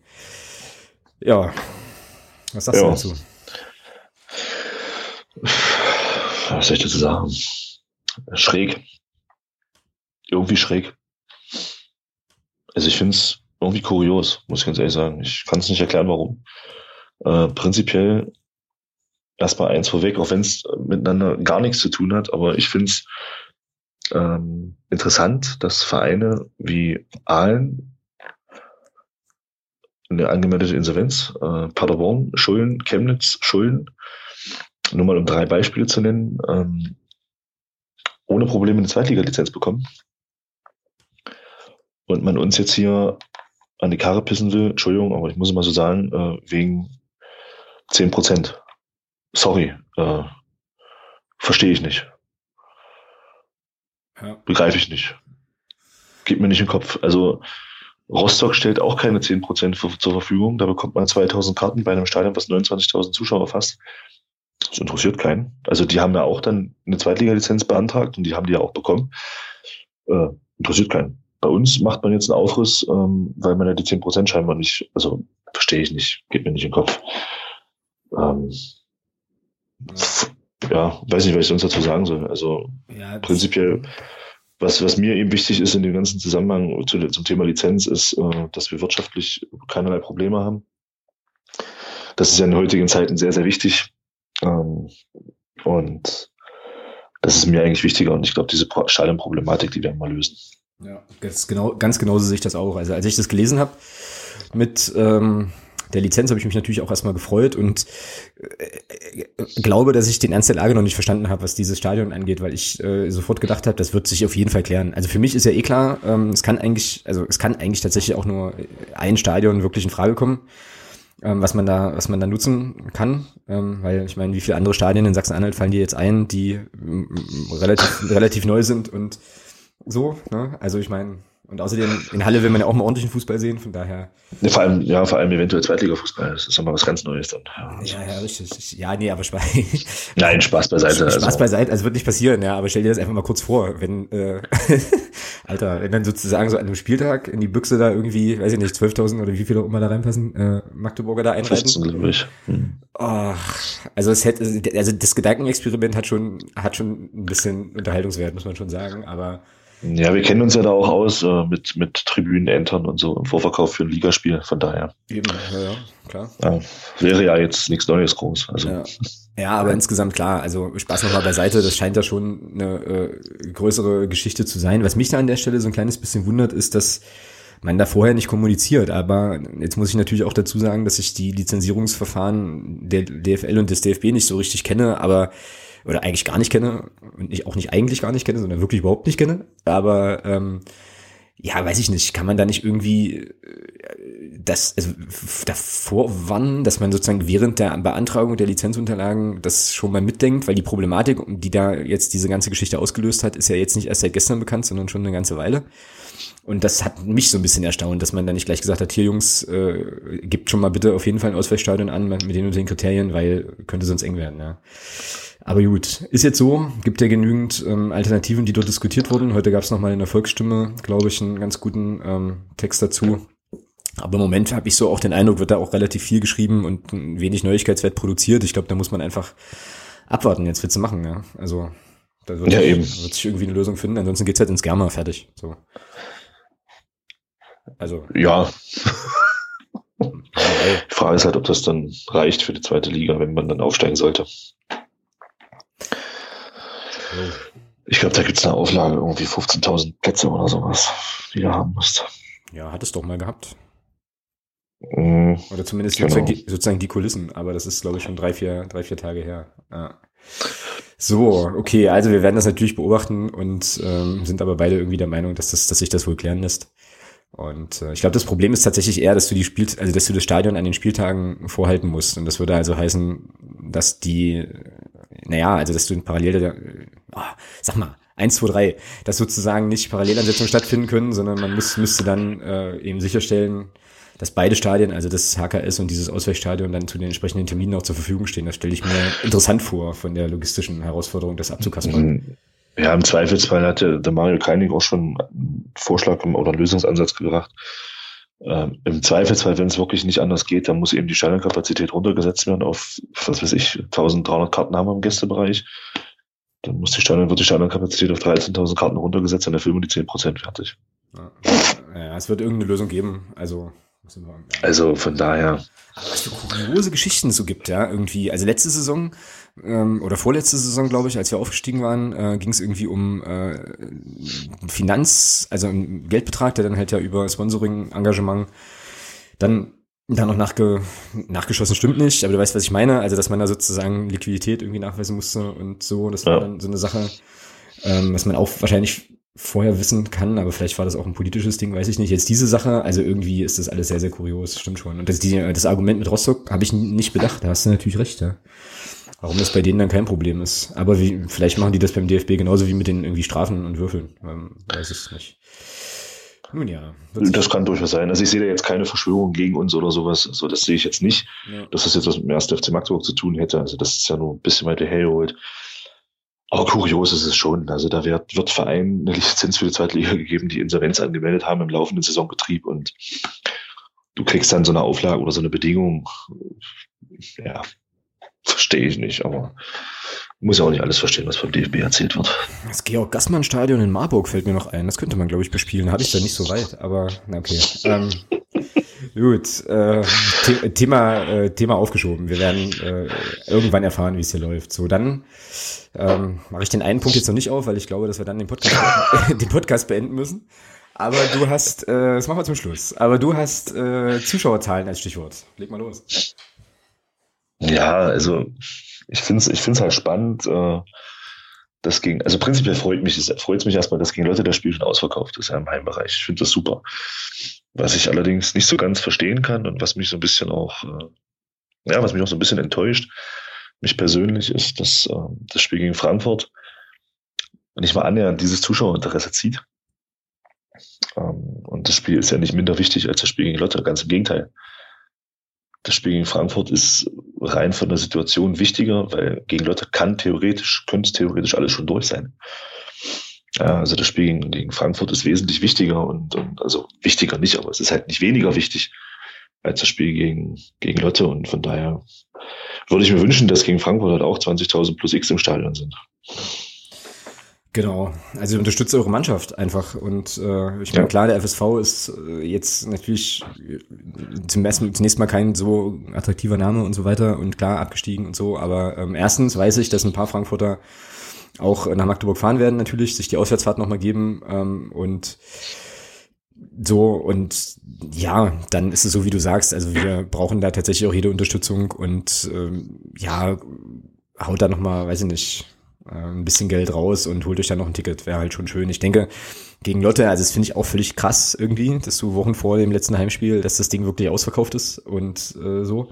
Speaker 1: Ja. Was sagst ja. du dazu?
Speaker 2: Was soll ich dazu sagen? Schräg. Irgendwie schräg. Also ich finde es irgendwie kurios, muss ich ganz ehrlich sagen. Ich kann es nicht erklären, warum. Äh, prinzipiell erstmal eins vorweg, auch wenn es miteinander gar nichts zu tun hat, aber ich finde es ähm, interessant, dass Vereine wie Aalen eine angemeldete Insolvenz, äh, Paderborn, Schulden, Chemnitz, Schulden, nur mal um drei Beispiele zu nennen, ähm, ohne Probleme eine Zweitliga-Lizenz bekommen. Und man uns jetzt hier an die Karre pissen will, Entschuldigung, aber ich muss mal so sagen, äh, wegen zehn Prozent. Sorry, äh, verstehe ich nicht. Ja. Begreife ich nicht. Geht mir nicht in den Kopf. Also Rostock stellt auch keine 10% zur Verfügung. Da bekommt man 2000 Karten bei einem Stadion, was 29.000 Zuschauer fasst. Das interessiert keinen. Also die haben ja auch dann eine Zweitliga-Lizenz beantragt und die haben die ja auch bekommen. Äh, interessiert keinen. Bei uns macht man jetzt einen Aufriss, ähm, weil man ja die 10% scheinbar nicht, also verstehe ich nicht, geht mir nicht in den Kopf. Ähm, ja, weiß nicht, was ich sonst dazu sagen soll. Also ja, prinzipiell was, was mir eben wichtig ist in dem ganzen Zusammenhang zu, zum Thema Lizenz, ist, äh, dass wir wirtschaftlich keinerlei Probleme haben. Das ist ja in heutigen Zeiten sehr, sehr wichtig. Ähm, und das ist mir eigentlich wichtiger. Und ich glaube, diese Stadionproblematik, die werden wir lösen.
Speaker 1: Ja, ganz genau, ganz genauso sehe ich das auch. Also als ich das gelesen habe mit ähm, der Lizenz habe ich mich natürlich auch erstmal gefreut und äh, glaube, dass ich den Ernst der Lage noch nicht verstanden habe, was dieses Stadion angeht, weil ich äh, sofort gedacht habe, das wird sich auf jeden Fall klären. Also für mich ist ja eh klar, ähm, es kann eigentlich, also es kann eigentlich tatsächlich auch nur ein Stadion wirklich in Frage kommen, ähm, was man da, was man da nutzen kann, ähm, weil ich meine, wie viele andere Stadien in Sachsen-Anhalt fallen dir jetzt ein, die relativ relativ neu sind und so. Ne? Also ich meine und außerdem, in Halle will man ja auch mal ordentlichen Fußball sehen, von daher.
Speaker 2: Ja, vor allem, ja, vor allem eventuell Zweitliga-Fußball. Das ist nochmal was ganz Neues dann.
Speaker 1: Ja, ja, richtig. Ja, nee, aber Spaß.
Speaker 2: Nein, Spaß beiseite.
Speaker 1: Spaß also. beiseite, also wird nicht passieren, ja, aber stell dir das einfach mal kurz vor, wenn, äh, Alter, wenn dann sozusagen so an einem Spieltag in die Büchse da irgendwie, weiß ich nicht, 12.000 oder wie viele auch immer da reinpassen, äh, Magdeburger da einreiten. 15, glaube ich. Hm. Oh, also es hätte, also das Gedankenexperiment hat schon, hat schon ein bisschen Unterhaltungswert, muss man schon sagen, aber
Speaker 2: ja, wir kennen uns ja da auch aus äh, mit, mit Tribünenentern und so im Vorverkauf für ein Ligaspiel, von daher. Eben, ja, ja klar. Ja, wäre ja jetzt nichts Neues groß. Also.
Speaker 1: Ja. ja aber insgesamt klar, also Spaß nochmal beiseite, das scheint ja schon eine äh, größere Geschichte zu sein. Was mich da an der Stelle so ein kleines bisschen wundert, ist, dass man da vorher nicht kommuniziert. Aber jetzt muss ich natürlich auch dazu sagen, dass ich die Lizenzierungsverfahren der DFL und des DFB nicht so richtig kenne, aber oder eigentlich gar nicht kenne und ich auch nicht eigentlich gar nicht kenne, sondern wirklich überhaupt nicht kenne. Aber ähm, ja, weiß ich nicht, kann man da nicht irgendwie äh, das also davor wann, dass man sozusagen während der Beantragung der Lizenzunterlagen das schon mal mitdenkt, weil die Problematik, die da jetzt diese ganze Geschichte ausgelöst hat, ist ja jetzt nicht erst seit gestern bekannt, sondern schon eine ganze Weile. Und das hat mich so ein bisschen erstaunt, dass man da nicht gleich gesagt hat, hier Jungs, äh, gibt schon mal bitte auf jeden Fall ein Ausweichstadion an mit den und den Kriterien, weil könnte sonst eng werden, ja. Aber gut, ist jetzt so, gibt ja genügend ähm, Alternativen, die dort diskutiert wurden. Heute gab es nochmal in der Volksstimme, glaube ich, einen ganz guten ähm, Text dazu. Aber im Moment habe ich so auch den Eindruck, wird da auch relativ viel geschrieben und wenig Neuigkeitswert produziert. Ich glaube, da muss man einfach abwarten, jetzt wird zu machen. Ja. Also da wird, ja, eben. wird sich irgendwie eine Lösung finden. Ansonsten geht's halt ins Germa fertig. So.
Speaker 2: Also. Ja. Die Frage ist halt, ob das dann reicht für die zweite Liga, wenn man dann aufsteigen sollte. Ich glaube, da gibt es eine Auflage, irgendwie 15.000 Plätze oder sowas, die du haben musst.
Speaker 1: Ja, hat es doch mal gehabt. Mm, oder zumindest genau. sozusagen, die, sozusagen, die, Kulissen, aber das ist, glaube ich, schon drei, vier, drei, vier Tage her. Ja. So, okay, also wir werden das natürlich beobachten und ähm, sind aber beide irgendwie der Meinung, dass, das, dass sich das wohl klären lässt. Und äh, ich glaube, das Problem ist tatsächlich eher, dass du die Spiel, also dass du das Stadion an den Spieltagen vorhalten musst. Und das würde also heißen, dass die naja, also dass du parallel, oh, sag mal, eins, zwei, drei, dass sozusagen nicht Parallelansetzungen stattfinden können, sondern man muss, müsste dann äh, eben sicherstellen, dass beide Stadien, also das HKS und dieses Ausweichstadion, dann zu den entsprechenden Terminen auch zur Verfügung stehen. Das stelle ich mir interessant vor, von der logistischen Herausforderung, das abzukaspern.
Speaker 2: Ja, im Zweifelsfall hatte der Mario Keining auch schon einen Vorschlag oder einen Lösungsansatz gebracht, ähm, Im Zweifelsfall, wenn es wirklich nicht anders geht, dann muss eben die Stadionkapazität runtergesetzt werden auf, was weiß ich, 1300 Karten haben wir im Gästebereich. Dann muss die Stadion, wird die Stadionkapazität auf 13.000 Karten runtergesetzt, dann erfüllen wir die 10% fertig.
Speaker 1: Ja, ja, es wird irgendeine Lösung geben. Also
Speaker 2: also von daher.
Speaker 1: Aber was für kuriose Geschichten so gibt, ja, irgendwie. Also letzte Saison ähm, oder vorletzte Saison, glaube ich, als wir aufgestiegen waren, äh, ging es irgendwie um äh, Finanz, also einen Geldbetrag, der dann halt ja über Sponsoring, Engagement dann dann noch nachge nachgeschossen stimmt nicht, aber du weißt, was ich meine. Also, dass man da sozusagen Liquidität irgendwie nachweisen musste und so. Das war ja. dann so eine Sache, ähm, was man auch wahrscheinlich vorher wissen kann, aber vielleicht war das auch ein politisches Ding, weiß ich nicht. Jetzt diese Sache, also irgendwie ist das alles sehr, sehr kurios, stimmt schon. Und das, die, das Argument mit Rostock habe ich nicht bedacht, da hast du natürlich recht, ja. Warum das bei denen dann kein Problem ist. Aber wie, vielleicht machen die das beim DFB genauso wie mit den irgendwie Strafen und Würfeln. Ähm, weiß ich nicht.
Speaker 2: Nun ja. Das kann durchaus sein. Also ich sehe da jetzt keine Verschwörung gegen uns oder sowas. Also das sehe ich jetzt nicht, ja. dass das jetzt was mit dem 1. FC Magdeburg zu tun hätte. Also das ist ja nur ein bisschen weiter hergeholt. Aber kurios ist es schon. Also da wird, wird Verein eine Lizenz für die zweite Liga gegeben, die Insolvenz angemeldet haben im laufenden Saisonbetrieb und du kriegst dann so eine Auflage oder so eine Bedingung. Ja, verstehe ich nicht, aber muss ja auch nicht alles verstehen, was vom DFB erzählt wird.
Speaker 1: Das Georg-Gassmann-Stadion in Marburg fällt mir noch ein. Das könnte man, glaube ich, bespielen. Habe ich da nicht so weit, aber na okay. Ähm, gut, äh, The Thema, äh, Thema aufgeschoben. Wir werden äh, irgendwann erfahren, wie es hier läuft. So, dann ähm, mache ich den einen Punkt jetzt noch nicht auf, weil ich glaube, dass wir dann den Podcast, den Podcast beenden müssen. Aber du hast, äh, das machen wir zum Schluss, aber du hast äh, Zuschauerzahlen als Stichwort. Leg mal los.
Speaker 2: Ja, also ich finde es ich find's halt spannend. Äh, das ging, also prinzipiell freut mich, freut es mich erstmal, dass gegen Leute das Spiel schon ausverkauft ist ja, im Heimbereich. Ich finde das super. Was ich allerdings nicht so ganz verstehen kann und was mich so ein bisschen auch, äh, ja, was mich auch so ein bisschen enttäuscht, mich persönlich, ist, dass äh, das Spiel gegen Frankfurt nicht mal annähernd dieses Zuschauerinteresse zieht. Ähm, und das Spiel ist ja nicht minder wichtig als das Spiel gegen Lotte, ganz im Gegenteil das Spiel gegen Frankfurt ist rein von der Situation wichtiger, weil gegen Lotte kann theoretisch, könnte theoretisch alles schon durch sein. Ja, also das Spiel gegen, gegen Frankfurt ist wesentlich wichtiger und, und, also wichtiger nicht, aber es ist halt nicht weniger wichtig als das Spiel gegen, gegen Lotte und von daher würde ich mir wünschen, dass gegen Frankfurt halt auch 20.000 plus X im Stadion sind.
Speaker 1: Genau, also unterstütze eure Mannschaft einfach. Und äh, ich meine, ja. klar, der FSV ist äh, jetzt natürlich zum ersten, zunächst mal kein so attraktiver Name und so weiter und klar abgestiegen und so, aber ähm, erstens weiß ich, dass ein paar Frankfurter auch nach Magdeburg fahren werden natürlich, sich die Auswärtsfahrt nochmal geben ähm, und so. Und ja, dann ist es so, wie du sagst, also wir brauchen da tatsächlich auch jede Unterstützung und ähm, ja, haut da nochmal, weiß ich nicht, äh, ein bisschen Geld raus und holt euch dann noch ein Ticket. Wäre halt schon schön. Ich denke, gegen Lotte, also das finde ich auch völlig krass irgendwie, dass du Wochen vor dem letzten Heimspiel, dass das Ding wirklich ausverkauft ist und äh, so.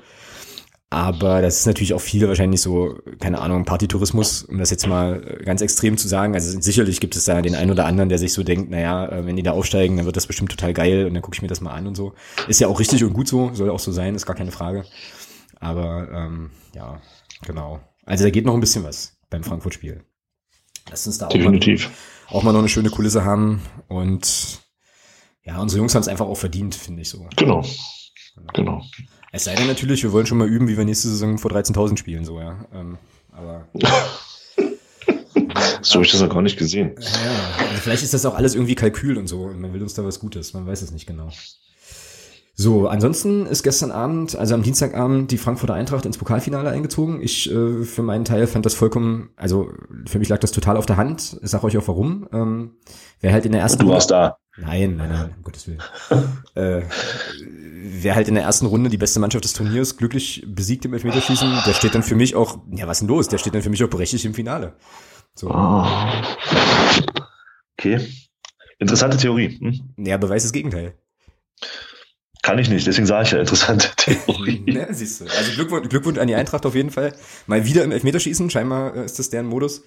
Speaker 1: Aber das ist natürlich auch viel wahrscheinlich so, keine Ahnung, Partytourismus, um das jetzt mal ganz extrem zu sagen. Also sicherlich gibt es da den einen oder anderen, der sich so denkt, naja, äh, wenn die da aufsteigen, dann wird das bestimmt total geil und dann gucke ich mir das mal an und so. Ist ja auch richtig und gut so, soll auch so sein, ist gar keine Frage. Aber ähm, ja, genau. Also da geht noch ein bisschen was beim Frankfurt-Spiel. Lass uns da auch mal, auch mal noch eine schöne Kulisse haben und ja, unsere Jungs haben es einfach auch verdient, finde ich so.
Speaker 2: Genau. Genau.
Speaker 1: Es sei denn natürlich, wir wollen schon mal üben, wie wir nächste Saison vor 13.000 spielen, so, ja. Ähm, aber.
Speaker 2: so habe ich das noch gar nicht gesehen.
Speaker 1: Ja, also vielleicht ist das auch alles irgendwie Kalkül und so. Und man will uns da was Gutes. Man weiß es nicht genau. So, ansonsten ist gestern Abend, also am Dienstagabend, die Frankfurter Eintracht ins Pokalfinale eingezogen. Ich äh, für meinen Teil fand das vollkommen, also für mich lag das total auf der Hand. Ich sag euch auch warum. Ähm, wer halt in der ersten
Speaker 2: Du warst da.
Speaker 1: Nein, nein, nein, um Gottes Willen. äh, wer halt in der ersten Runde die beste Mannschaft des Turniers glücklich besiegt im Elfmeterschießen, der steht dann für mich auch, ja, was denn los? Der steht dann für mich auch berechtigt im Finale. So. Oh.
Speaker 2: Okay. Interessante Theorie. Hm?
Speaker 1: Ja, Beweis das Gegenteil.
Speaker 2: Kann ich nicht, deswegen sage ich ja interessante Theorie.
Speaker 1: ne, siehst du. Also Glückwunsch, Glückwunsch an die Eintracht auf jeden Fall. Mal wieder im Elfmeterschießen, scheinbar äh, ist das deren Modus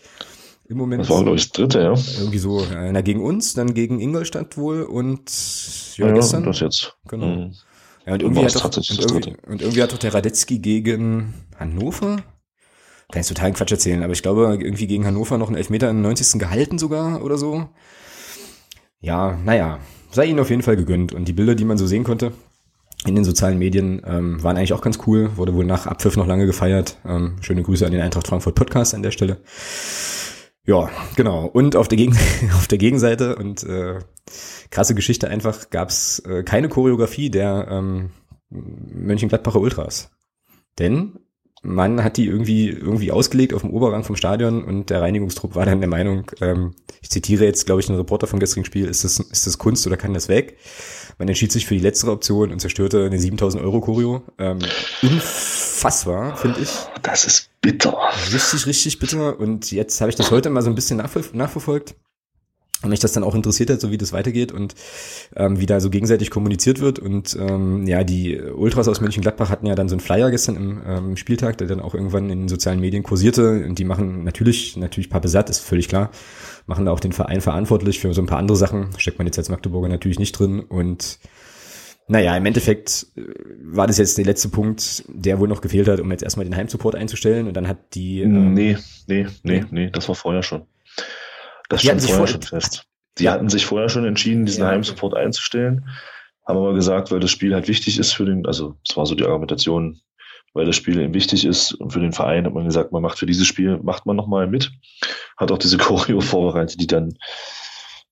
Speaker 1: im Moment.
Speaker 2: Das war, glaube ich, das dritte, ja.
Speaker 1: Irgendwie so, einer gegen uns, dann gegen Ingolstadt wohl und
Speaker 2: ja, ja gestern. das jetzt.
Speaker 1: Genau. Mhm. Ja, und irgendwie, hat doch, und, irgendwie, und irgendwie hat doch der Radetzky gegen Hannover, kann ich total Quatsch erzählen, aber ich glaube, irgendwie gegen Hannover noch einen Elfmeter im 90. gehalten sogar oder so. Ja, naja, sei ihnen auf jeden Fall gegönnt. Und die Bilder, die man so sehen konnte, in den sozialen Medien ähm, waren eigentlich auch ganz cool, wurde wohl nach Abpfiff noch lange gefeiert. Ähm, schöne Grüße an den Eintracht Frankfurt Podcast an der Stelle. Ja, genau. Und auf der, Gegen auf der Gegenseite und äh, krasse Geschichte einfach gab's äh, keine Choreografie der ähm, Mönchengladbacher Ultras. Denn man hat die irgendwie irgendwie ausgelegt auf dem Oberrang vom Stadion und der Reinigungstrupp war dann der Meinung, ähm, ich zitiere jetzt, glaube ich, einen Reporter vom gestrigen Spiel, ist das, ist das Kunst oder kann das weg? Man entschied sich für die letztere Option und zerstörte eine 7000 Euro Choreo. Ähm, unfassbar, finde ich.
Speaker 2: Das ist bitter.
Speaker 1: Richtig, richtig bitter. Und jetzt habe ich das heute mal so ein bisschen nachver nachverfolgt und mich das dann auch interessiert hat, so wie das weitergeht und ähm, wie da so gegenseitig kommuniziert wird. Und ähm, ja, die Ultras aus Mönchengladbach hatten ja dann so einen Flyer gestern im ähm, Spieltag, der dann auch irgendwann in den sozialen Medien kursierte. Und die machen natürlich, natürlich Pappe satt, ist völlig klar, machen da auch den Verein verantwortlich für so ein paar andere Sachen. Steckt man jetzt als Magdeburger natürlich nicht drin. Und naja, im Endeffekt äh, war das jetzt der letzte Punkt, der wohl noch gefehlt hat, um jetzt erstmal den Heimsupport einzustellen. Und dann hat die.
Speaker 2: Ähm, nee, nee, nee, nee, das war vorher schon. Das stand vorher schon fest. Die hatten sich vorher schon entschieden, diesen ja. Heimsupport einzustellen, haben aber gesagt, weil das Spiel halt wichtig ist für den, also es war so die Argumentation, weil das Spiel eben wichtig ist und für den Verein hat man gesagt, man macht für dieses Spiel, macht man nochmal mit. Hat auch diese Choreo vorbereitet, die dann,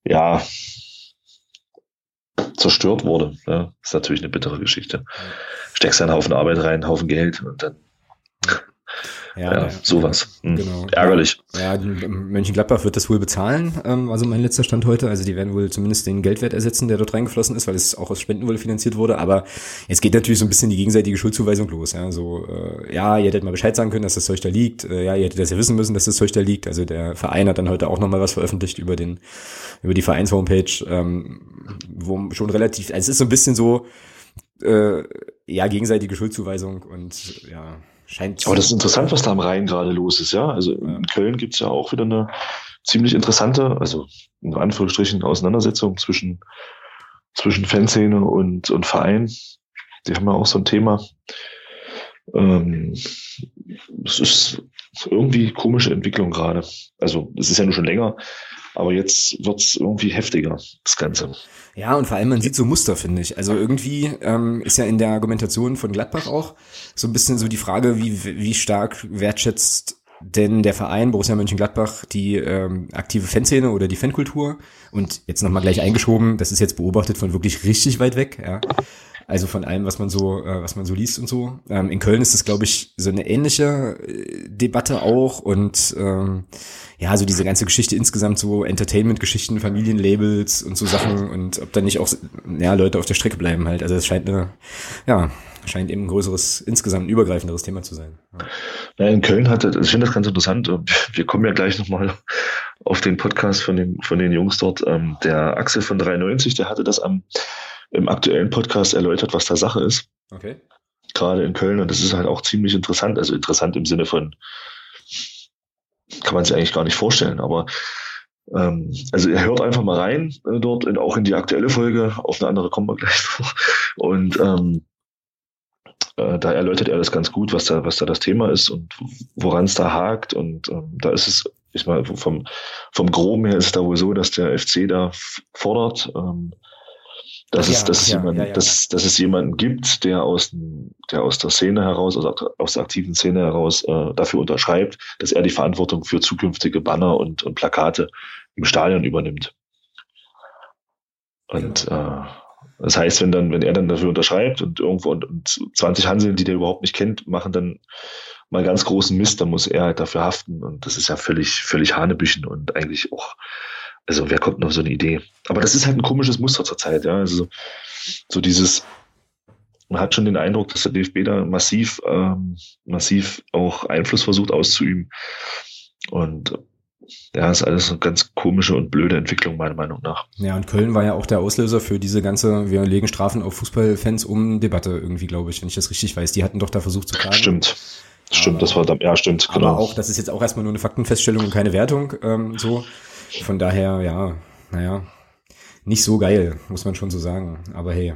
Speaker 2: ja, zerstört wurde. Ja, ist natürlich eine bittere Geschichte. Steckst einen Haufen Arbeit rein, einen Haufen Geld und dann ja, ja, sowas. Hm. Genau. Ärgerlich.
Speaker 1: Ja, Mönchengladbach wird das wohl bezahlen, ähm, also mein letzter Stand heute. Also die werden wohl zumindest den Geldwert ersetzen, der dort reingeflossen ist, weil es auch aus Spenden wohl finanziert wurde. Aber jetzt geht natürlich so ein bisschen die gegenseitige Schuldzuweisung los. Ja, so, äh, ja, ihr hättet mal Bescheid sagen können, dass das Zeug da liegt. Äh, ja, ihr hättet das ja wissen müssen, dass das Zeug da liegt. Also der Verein hat dann heute auch nochmal was veröffentlicht über den, über die Vereins-Homepage, ähm, wo schon relativ, also es ist so ein bisschen so, äh, ja, gegenseitige Schuldzuweisung und ja, Scheint
Speaker 2: Aber das ist interessant, was da am Rhein gerade los ist, ja. Also in Köln gibt's ja auch wieder eine ziemlich interessante, also in Anführungsstrichen Auseinandersetzung zwischen, zwischen Fanszene und, und Verein. Die haben ja auch so ein Thema. Ähm, es ist irgendwie komische Entwicklung gerade. Also es ist ja nur schon länger, aber jetzt wird's irgendwie heftiger, das Ganze.
Speaker 1: Ja, und vor allem man sieht so Muster, finde ich. Also irgendwie ähm, ist ja in der Argumentation von Gladbach auch so ein bisschen so die Frage, wie, wie stark wertschätzt denn der Verein Borussia Mönchengladbach die ähm, aktive Fanszene oder die Fankultur und jetzt nochmal gleich eingeschoben, das ist jetzt beobachtet von wirklich richtig weit weg, ja. Also von allem, was man so, äh, was man so liest und so. Ähm, in Köln ist es, glaube ich, so eine ähnliche äh, Debatte auch und ähm, ja, so diese ganze Geschichte insgesamt so Entertainment-Geschichten, Familienlabels und so Sachen und ob da nicht auch ja, Leute auf der Strecke bleiben halt. Also es scheint eine, ja, scheint eben ein größeres, insgesamt ein übergreifenderes Thema zu sein. Ja,
Speaker 2: in Köln hatte, ich finde das ganz interessant. Wir kommen ja gleich nochmal auf den Podcast von den, von den Jungs dort. Ähm, der Axel von 93, der hatte das am im aktuellen Podcast erläutert, was da Sache ist.
Speaker 1: Okay.
Speaker 2: Gerade in Köln. Und das ist halt auch ziemlich interessant. Also interessant im Sinne von, kann man sich eigentlich gar nicht vorstellen. Aber ähm, also er hört einfach mal rein äh, dort, in, auch in die aktuelle Folge. Auf eine andere kommen wir gleich vor. Und ähm, äh, da erläutert er das ganz gut, was da, was da das Thema ist und woran es da hakt. Und ähm, da ist es, ich meine, vom, vom Groben her ist es da wohl so, dass der FC da fordert, ähm, dass, ja, es, dass, ja, jemand, ja, Dass, dass es jemanden gibt, der aus, der aus der Szene heraus, aus, aus der aktiven Szene heraus äh, dafür unterschreibt, dass er die Verantwortung für zukünftige Banner und, und Plakate im Stadion übernimmt. Und genau. äh, das heißt, wenn dann, wenn er dann dafür unterschreibt und irgendwo und, und 20 Hanseln, die der überhaupt nicht kennt, machen dann mal ganz großen Mist, dann muss er halt dafür haften. Und das ist ja völlig, völlig Hanebüchen und eigentlich auch also wer kommt noch so eine Idee? Aber das ist halt ein komisches Muster zurzeit, ja. Also so dieses, man hat schon den Eindruck, dass der DFB da massiv, ähm, massiv auch Einfluss versucht auszuüben. Und ja, ist alles eine ganz komische und blöde Entwicklung, meiner Meinung nach.
Speaker 1: Ja, und Köln war ja auch der Auslöser für diese ganze, wir legen Strafen auf Fußballfans um Debatte irgendwie, glaube ich, wenn ich das richtig weiß. Die hatten doch da versucht zu klagen.
Speaker 2: Stimmt. Stimmt, aber, das war dann, ja, stimmt,
Speaker 1: genau. Aber auch, das ist jetzt auch erstmal nur eine Faktenfeststellung und keine Wertung, ähm, so. Von daher, ja, naja, nicht so geil, muss man schon so sagen. Aber hey.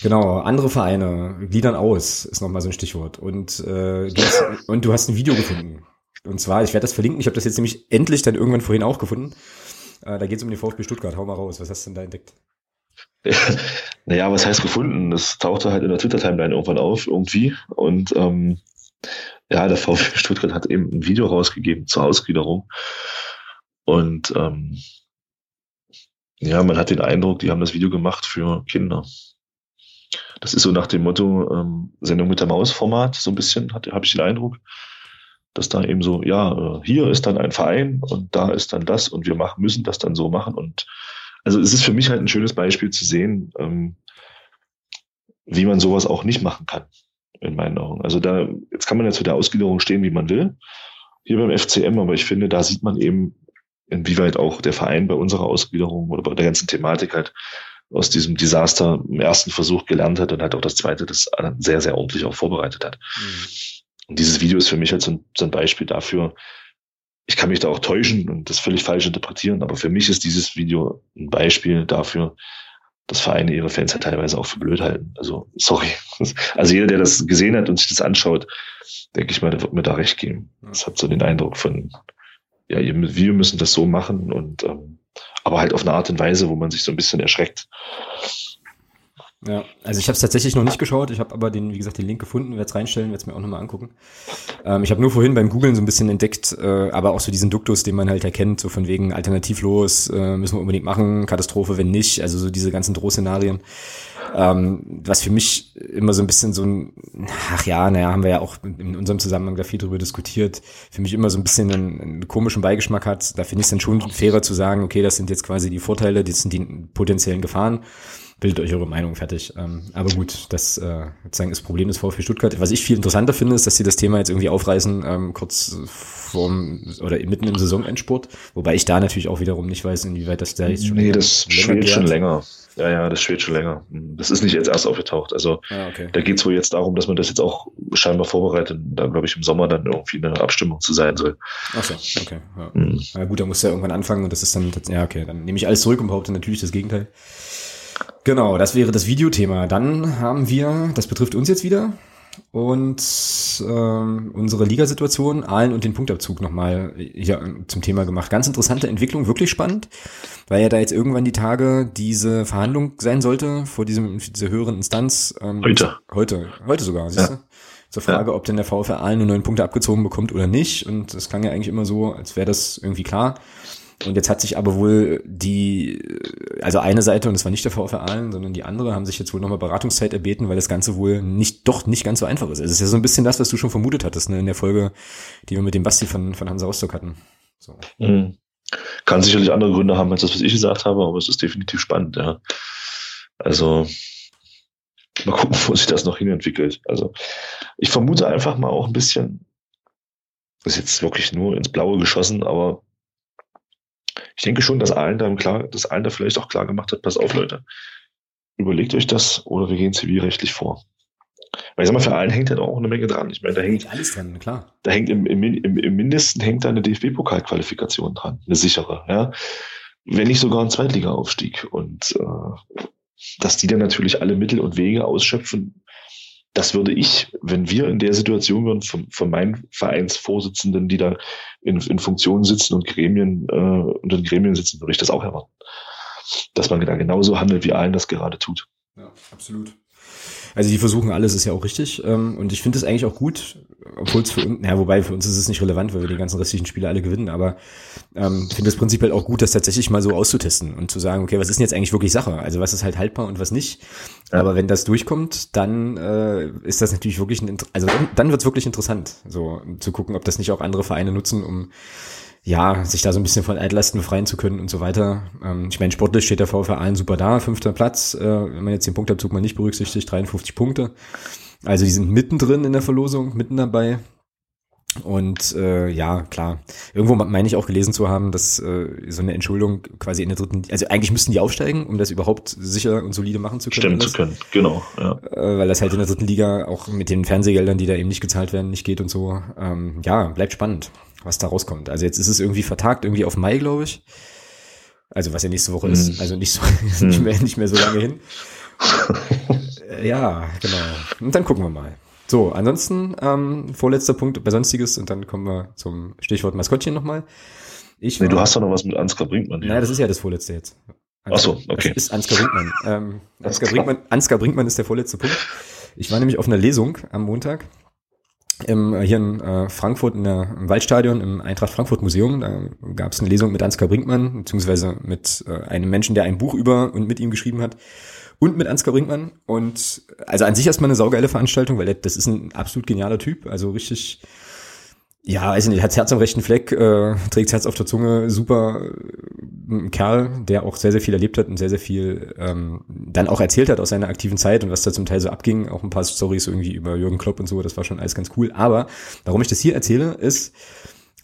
Speaker 1: Genau, andere Vereine gliedern aus, ist nochmal so ein Stichwort. Und, äh, du hast, und du hast ein Video gefunden. Und zwar, ich werde das verlinken, ich habe das jetzt nämlich endlich dann irgendwann vorhin auch gefunden. Äh, da geht es um den VfB Stuttgart. Hau mal raus, was hast du denn da entdeckt?
Speaker 2: naja, was heißt gefunden? Das tauchte halt in der Twitter-Timeline irgendwann auf, irgendwie. Und ähm, ja, der VfB Stuttgart hat eben ein Video rausgegeben zur Ausgliederung. Und ähm, ja, man hat den Eindruck, die haben das Video gemacht für Kinder. Das ist so nach dem Motto ähm, Sendung mit der Maus-Format, so ein bisschen, habe ich den Eindruck, dass da eben so, ja, äh, hier ist dann ein Verein und da ist dann das und wir machen, müssen das dann so machen. Und also es ist für mich halt ein schönes Beispiel zu sehen, ähm, wie man sowas auch nicht machen kann, in meinen Augen. Also da, jetzt kann man ja zu der Ausgliederung stehen, wie man will, hier beim FCM, aber ich finde, da sieht man eben, inwieweit auch der Verein bei unserer Ausgliederung oder bei der ganzen Thematik halt aus diesem Desaster im ersten Versuch gelernt hat und halt auch das zweite das sehr, sehr ordentlich auch vorbereitet hat. Mhm. Und dieses Video ist für mich halt so ein, so ein Beispiel dafür, ich kann mich da auch täuschen und das völlig falsch interpretieren, aber für mich ist dieses Video ein Beispiel dafür, dass Vereine ihre Fans ja teilweise auch für blöd halten. Also, sorry. Also jeder, der das gesehen hat und sich das anschaut, denke ich mal, der wird mir da recht geben. Das hat so den Eindruck von, ja, wir müssen das so machen und ähm, aber halt auf eine Art und Weise, wo man sich so ein bisschen erschreckt.
Speaker 1: Ja, also ich habe es tatsächlich noch nicht geschaut. Ich habe aber den, wie gesagt, den Link gefunden, werde es reinstellen, werde es mir auch nochmal angucken. Ähm, ich habe nur vorhin beim Googlen so ein bisschen entdeckt, äh, aber auch so diesen Duktus, den man halt erkennt, so von wegen alternativlos, äh, müssen wir unbedingt machen, Katastrophe, wenn nicht, also so diese ganzen Drohszenarien. Ähm, was für mich immer so ein bisschen so ein, ach ja, naja, haben wir ja auch in unserem Zusammenhang da viel drüber diskutiert, für mich immer so ein bisschen einen, einen komischen Beigeschmack hat. Da finde ich es dann schon fairer zu sagen, okay, das sind jetzt quasi die Vorteile, das sind die potenziellen Gefahren bildet euch eure Meinung fertig. Ähm, aber gut, das äh, sozusagen das Problem des VfB Stuttgart. Was ich viel interessanter finde, ist, dass sie das Thema jetzt irgendwie aufreißen, ähm, kurz vorm oder mitten im Saisonendsport. Wobei ich da natürlich auch wiederum nicht weiß, inwieweit das da
Speaker 2: jetzt schon Nee, das schwelt schon länger. Ja, ja, das schwelt schon länger. Das ist nicht jetzt erst aufgetaucht. Also ah, okay. da geht es wohl jetzt darum, dass man das jetzt auch scheinbar vorbereitet, da glaube ich im Sommer dann irgendwie eine Abstimmung zu sein soll.
Speaker 1: Ach so, okay. Ja. Mhm. Na gut, da muss ja irgendwann anfangen und das ist dann, ja okay, dann nehme ich alles zurück und behaupte natürlich das Gegenteil. Genau, das wäre das Videothema. Dann haben wir, das betrifft uns jetzt wieder, und ähm, unsere Ligasituation, Aalen und den Punktabzug nochmal hier zum Thema gemacht. Ganz interessante Entwicklung, wirklich spannend, weil ja da jetzt irgendwann die Tage diese Verhandlung sein sollte vor diesem dieser höheren Instanz.
Speaker 2: Ähm, heute.
Speaker 1: Heute, heute sogar, siehst ja. du? Zur Frage, ja. ob denn der VfR Aalen nur neun Punkte abgezogen bekommt oder nicht. Und das klang ja eigentlich immer so, als wäre das irgendwie klar. Und jetzt hat sich aber wohl die, also eine Seite, und es war nicht der VfR Aalen, sondern die andere, haben sich jetzt wohl nochmal Beratungszeit erbeten, weil das Ganze wohl nicht, doch nicht ganz so einfach ist. Es ist ja so ein bisschen das, was du schon vermutet hattest, ne, in der Folge, die wir mit dem Basti von, von Hansa Rostock hatten. So.
Speaker 2: Mhm. Kann sicherlich andere Gründe haben als das, was ich gesagt habe, aber es ist definitiv spannend, ja. Also, mal gucken, wo sich das noch hinentwickelt. Also, ich vermute einfach mal auch ein bisschen, ist jetzt wirklich nur ins Blaue geschossen, aber ich denke schon, dass allen da klar, dass allen da vielleicht auch klar gemacht hat, pass auf, Leute, überlegt euch das oder wir gehen zivilrechtlich vor. Weil ich sag mal, für allen hängt ja auch eine Menge dran. Ich meine, da hängt,
Speaker 1: alles dran, klar.
Speaker 2: Da hängt im, im, im, im Mindesten hängt da eine DFB-Pokalqualifikation dran, eine sichere, ja. Wenn nicht sogar ein Zweitliga-Aufstieg. Und äh, dass die dann natürlich alle Mittel und Wege ausschöpfen, das würde ich, wenn wir in der Situation wären, von, von meinen Vereinsvorsitzenden, die da in, in Funktionen sitzen und Gremien, äh, und in Gremien sitzen, würde ich das auch erwarten. Dass man da genauso handelt, wie allen das gerade tut.
Speaker 1: Ja, absolut. Also die versuchen alles, ist ja auch richtig. Ähm, und ich finde es eigentlich auch gut, obwohl es für uns, ja, wobei für uns ist es nicht relevant, weil wir die ganzen restlichen Spiele alle gewinnen, aber ähm, finde es prinzipiell auch gut, das tatsächlich mal so auszutesten und zu sagen, okay, was ist denn jetzt eigentlich wirklich Sache? Also was ist halt haltbar und was nicht. Ja. Aber wenn das durchkommt, dann äh, ist das natürlich wirklich ein, also dann, dann wird es wirklich interessant, so zu gucken, ob das nicht auch andere Vereine nutzen, um ja, sich da so ein bisschen von Altlasten befreien zu können und so weiter. Ähm, ich meine, sportlich steht der VfR allen super da, fünfter Platz, äh, wenn man jetzt den Punktabzug mal nicht berücksichtigt, 53 Punkte. Also die sind mittendrin in der Verlosung, mitten dabei. Und äh, ja, klar. Irgendwo meine ich auch gelesen zu haben, dass äh, so eine Entschuldung quasi in der dritten, also eigentlich müssten die aufsteigen, um das überhaupt sicher und solide machen zu können.
Speaker 2: Stimmen zu können, genau.
Speaker 1: Ja. Äh, weil das halt in der dritten Liga auch mit den Fernsehgeldern, die da eben nicht gezahlt werden, nicht geht und so. Ähm, ja, bleibt spannend was da rauskommt. Also jetzt ist es irgendwie vertagt, irgendwie auf Mai, glaube ich. Also was ja nächste Woche mm. ist, mhm. also nicht so nicht, mehr, nicht mehr so lange hin. ja, genau. Und dann gucken wir mal. So, ansonsten ähm, vorletzter Punkt bei Sonstiges und dann kommen wir zum Stichwort Maskottchen nochmal.
Speaker 2: Ich nee, du hast doch noch was mit Ansgar Brinkmann.
Speaker 1: Naja, das ist ja das vorletzte jetzt.
Speaker 2: Ansgar, Ach so, okay.
Speaker 1: Das ist Ansgar Brinkmann. Ähm, Ansgar, Brinkmann Ansgar Brinkmann ist der vorletzte Punkt. Ich war nämlich auf einer Lesung am Montag im, hier in äh, Frankfurt in der, im Waldstadion im Eintracht Frankfurt Museum. Da gab es eine Lesung mit Ansgar Brinkmann, beziehungsweise mit äh, einem Menschen, der ein Buch über und mit ihm geschrieben hat. Und mit Ansgar Brinkmann. Und also an sich erstmal eine saugeile Veranstaltung, weil das ist ein absolut genialer Typ. Also richtig, ja, weiß ich nicht, hat Herz am rechten Fleck, äh, trägt Herz auf der Zunge, super äh, Kerl, der auch sehr, sehr viel erlebt hat und sehr, sehr viel ähm, dann auch erzählt hat aus seiner aktiven Zeit und was da zum Teil so abging. Auch ein paar Stories irgendwie über Jürgen Klopp und so, das war schon alles ganz cool. Aber warum ich das hier erzähle, ist,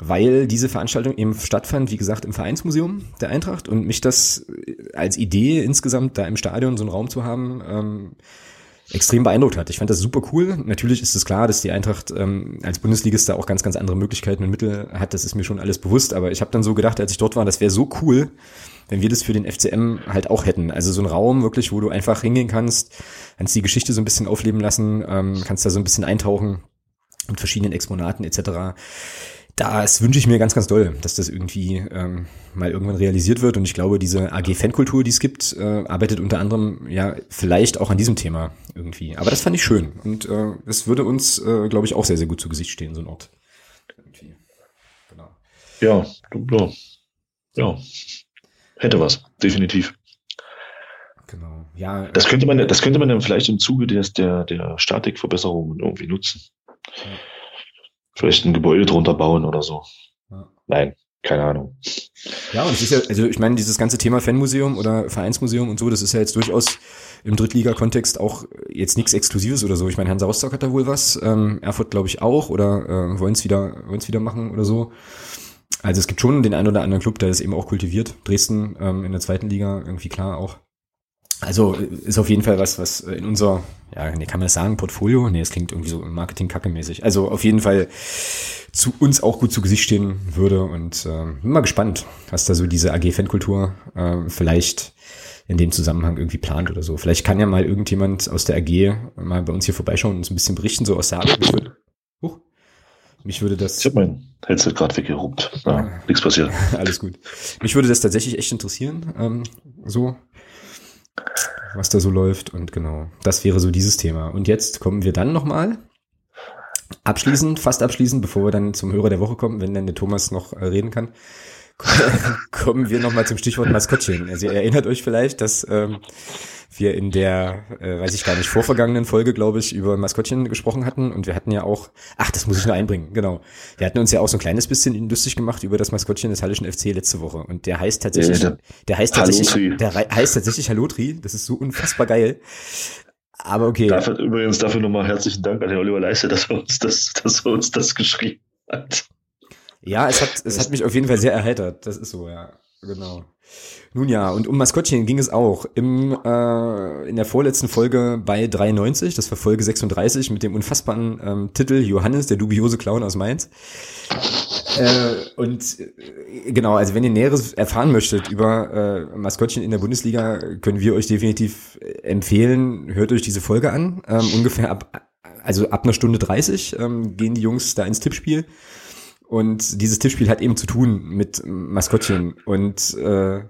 Speaker 1: weil diese Veranstaltung eben stattfand, wie gesagt, im Vereinsmuseum der Eintracht und mich das als Idee insgesamt da im Stadion so einen Raum zu haben, ähm, extrem beeindruckt hat. Ich fand das super cool. Natürlich ist es klar, dass die Eintracht ähm, als Bundesligist da auch ganz, ganz andere Möglichkeiten und Mittel hat. Das ist mir schon alles bewusst. Aber ich habe dann so gedacht, als ich dort war, das wäre so cool, wenn wir das für den FCM halt auch hätten. Also so ein Raum wirklich, wo du einfach hingehen kannst, kannst die Geschichte so ein bisschen aufleben lassen, ähm, kannst da so ein bisschen eintauchen mit verschiedenen Exponaten etc das wünsche ich mir ganz, ganz doll, dass das irgendwie ähm, mal irgendwann realisiert wird. Und ich glaube, diese AG-Fankultur, die es gibt, äh, arbeitet unter anderem ja vielleicht auch an diesem Thema irgendwie. Aber das fand ich schön. Und äh, das würde uns, äh, glaube ich, auch sehr, sehr gut zu Gesicht stehen, so ein Ort. Irgendwie.
Speaker 2: Genau. Ja, ja. Ja. Hätte was, definitiv.
Speaker 1: Genau. Ja.
Speaker 2: Das könnte man, das könnte man dann vielleicht im Zuge der, der, der Statikverbesserungen irgendwie nutzen. Ja vielleicht ein Gebäude drunter bauen oder so. Ja. Nein, keine Ahnung.
Speaker 1: Ja, und es ist ja, also ich meine, dieses ganze Thema Fanmuseum oder Vereinsmuseum und so, das ist ja jetzt durchaus im Drittliga-Kontext auch jetzt nichts Exklusives oder so. Ich meine, Hansa Rostock hat da wohl was, ähm, Erfurt glaube ich auch oder äh, wollen es wieder, wollen's wieder machen oder so. Also es gibt schon den einen oder anderen Club, der das eben auch kultiviert. Dresden ähm, in der zweiten Liga irgendwie klar auch. Also ist auf jeden Fall was, was in unser, ja, nee, kann man das sagen, Portfolio? Nee, es klingt irgendwie so Marketing-Kacke-mäßig. Also auf jeden Fall zu uns auch gut zu Gesicht stehen würde und äh, bin mal gespannt, was da so diese AG-Fankultur äh, vielleicht in dem Zusammenhang irgendwie plant oder so. Vielleicht kann ja mal irgendjemand aus der AG mal bei uns hier vorbeischauen und uns ein bisschen berichten, so aus der würde, huch, mich würde das.
Speaker 2: Ich habe mein Headset gerade weggeruppt. Ja, nichts passiert.
Speaker 1: Alles gut. Mich würde das tatsächlich echt interessieren. Ähm, so, was da so läuft. Und genau, das wäre so dieses Thema. Und jetzt kommen wir dann nochmal abschließend, fast abschließend, bevor wir dann zum Hörer der Woche kommen, wenn dann der Thomas noch äh, reden kann, kommen wir nochmal zum Stichwort Maskottchen. Also ihr erinnert euch vielleicht, dass ähm, wir in der, äh, weiß ich gar nicht, vorvergangenen Folge, glaube ich, über Maskottchen gesprochen hatten. Und wir hatten ja auch, ach, das muss ich nur einbringen, genau. Wir hatten uns ja auch so ein kleines bisschen lustig gemacht über das Maskottchen des Hallischen FC letzte Woche. Und der heißt tatsächlich, ja, der, der, heißt tatsächlich, der heißt tatsächlich Hallotri. Das ist so unfassbar geil. Aber okay.
Speaker 2: Dafür, übrigens dafür nochmal herzlichen Dank an den Oliver Leiste, dass er uns das, dass er uns das geschrieben hat.
Speaker 1: Ja, es hat, es hat mich auf jeden Fall sehr erheitert. Das ist so, ja. Genau. Nun ja, und um Maskottchen ging es auch im, äh, in der vorletzten Folge bei 93, das war Folge 36 mit dem unfassbaren ähm, Titel Johannes, der dubiose Clown aus Mainz. Äh, und äh, genau, also wenn ihr Näheres erfahren möchtet über äh, Maskottchen in der Bundesliga, können wir euch definitiv empfehlen, hört euch diese Folge an. Ähm, ungefähr ab, also ab einer Stunde 30 ähm, gehen die Jungs da ins Tippspiel. Und dieses Tippspiel hat eben zu tun mit Maskottchen. Und äh,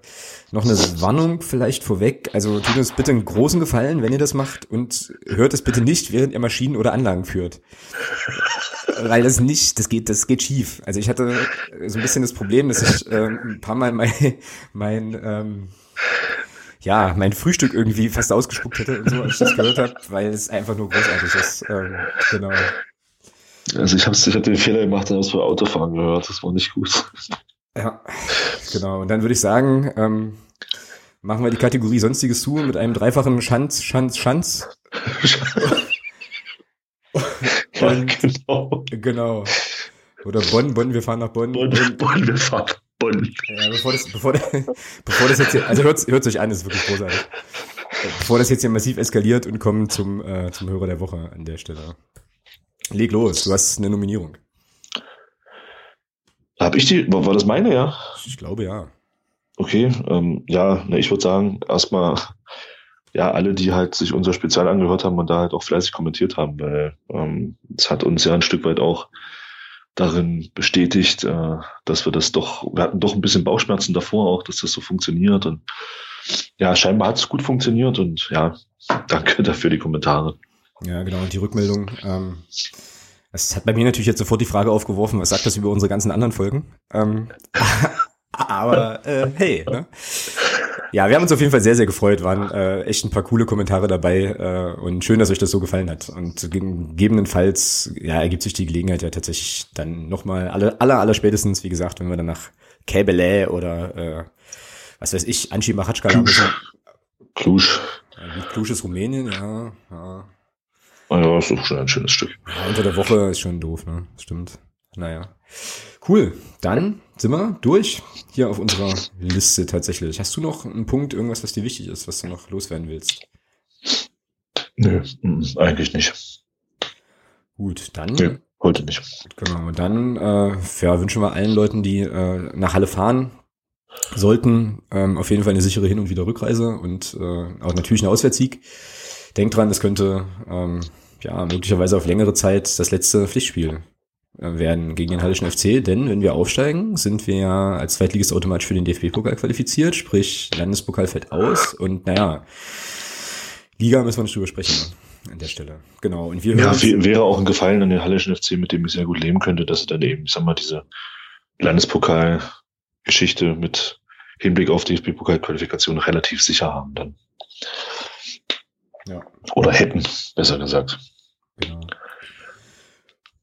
Speaker 1: noch eine Warnung vielleicht vorweg. Also tut uns bitte einen großen Gefallen, wenn ihr das macht und hört es bitte nicht, während ihr Maschinen oder Anlagen führt. Weil das nicht, das geht, das geht schief. Also ich hatte so ein bisschen das Problem, dass ich äh, ein paar Mal mein, mein ähm, ja, mein Frühstück irgendwie fast ausgespuckt hätte und so, als ich das gehört habe, weil es einfach nur großartig ist. Ähm, genau.
Speaker 2: Also ich habe ich hab den Fehler gemacht und habe es bei Autofahren gehört. Das war nicht gut.
Speaker 1: Ja, genau. Und dann würde ich sagen, ähm, machen wir die Kategorie Sonstiges zu mit einem dreifachen Schanz, Schanz, Schanz.
Speaker 2: ja, genau.
Speaker 1: Genau. Oder Bonn, Bonn, wir fahren nach Bonn.
Speaker 2: Bonn, Bonn wir fahren nach Bonn.
Speaker 1: Ja, bevor das, bevor, bevor das jetzt hier, also hört es euch an, das ist wirklich großartig. Bevor das jetzt hier massiv eskaliert und kommen zum, äh, zum Hörer der Woche an der Stelle. Leg los, du hast eine Nominierung.
Speaker 2: Hab ich die? War, das meine, ja?
Speaker 1: Ich glaube ja.
Speaker 2: Okay, ähm, ja, ne, ich würde sagen, erstmal, ja, alle, die halt sich unser Spezial angehört haben und da halt auch fleißig kommentiert haben, weil ähm, es hat uns ja ein Stück weit auch darin bestätigt, äh, dass wir das doch, wir hatten doch ein bisschen Bauchschmerzen davor auch, dass das so funktioniert und ja, scheinbar hat es gut funktioniert und ja, danke dafür die Kommentare.
Speaker 1: Ja, genau. Und die Rückmeldung, ähm, es hat bei mir natürlich jetzt sofort die Frage aufgeworfen, was sagt das über unsere ganzen anderen Folgen? Ähm, aber äh, hey, ne? Ja, wir haben uns auf jeden Fall sehr, sehr gefreut. Waren äh, echt ein paar coole Kommentare dabei äh, und schön, dass euch das so gefallen hat. Und gegebenenfalls ja, ergibt sich die Gelegenheit ja tatsächlich dann nochmal alle, aller, aller spätestens, wie gesagt, wenn wir dann nach Käbele oder äh, was weiß ich, Anchi Machatschkala müssen.
Speaker 2: Klusch.
Speaker 1: Ja, Klusch ist Rumänien, ja. ja.
Speaker 2: Ah ja, ist doch schon ein schönes Stück.
Speaker 1: Ja, unter der Woche ist schon doof, ne? Stimmt. Naja. Cool. Dann sind wir durch hier auf unserer Liste tatsächlich. Hast du noch einen Punkt, irgendwas, was dir wichtig ist, was du noch loswerden willst?
Speaker 2: Nö, eigentlich nicht.
Speaker 1: Gut, dann.
Speaker 2: Nee, heute nicht.
Speaker 1: Genau, dann äh, ja, wünschen wir allen Leuten, die äh, nach Halle fahren sollten, ähm, auf jeden Fall eine sichere Hin- und Wiederrückreise und äh, auch natürlich einen Auswärtssieg. Denkt dran, das könnte ähm, ja möglicherweise auf längere Zeit das letzte Pflichtspiel äh, werden gegen den Hallischen FC, denn wenn wir aufsteigen, sind wir ja als Zweitligist automatisch für den DFB-Pokal qualifiziert, sprich Landespokal fällt aus und naja, Liga müssen wir nicht drüber sprechen an der Stelle. Genau. Und wir
Speaker 2: ja, wäre auch ein Gefallen an den Hallischen FC, mit dem ich sehr gut leben könnte, dass sie dann eben, ich sag mal, diese Landespokal-Geschichte mit Hinblick auf DFB-Pokal-Qualifikation relativ sicher haben dann. Ja. Oder hätten, besser gesagt. Genau.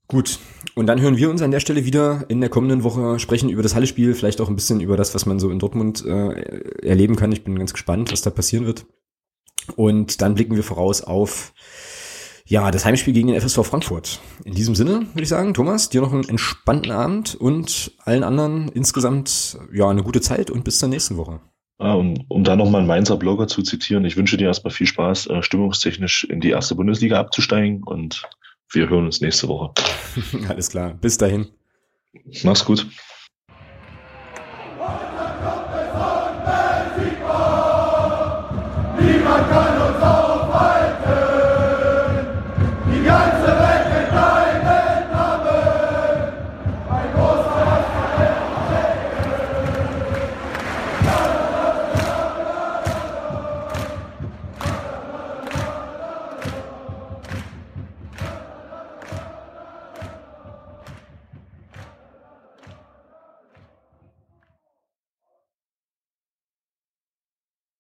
Speaker 1: Gut, und dann hören wir uns an der Stelle wieder in der kommenden Woche, sprechen über das Halle-Spiel, vielleicht auch ein bisschen über das, was man so in Dortmund äh, erleben kann. Ich bin ganz gespannt, was da passieren wird. Und dann blicken wir voraus auf ja, das Heimspiel gegen den FSV Frankfurt. In diesem Sinne würde ich sagen, Thomas, dir noch einen entspannten Abend und allen anderen insgesamt ja eine gute Zeit und bis zur nächsten Woche.
Speaker 2: Ah, um, um da nochmal einen Mainzer Blogger zu zitieren, ich wünsche dir erstmal viel Spaß, äh, stimmungstechnisch in die erste Bundesliga abzusteigen und wir hören uns nächste Woche.
Speaker 1: Alles klar. Bis dahin.
Speaker 2: Mach's gut. Niemand kann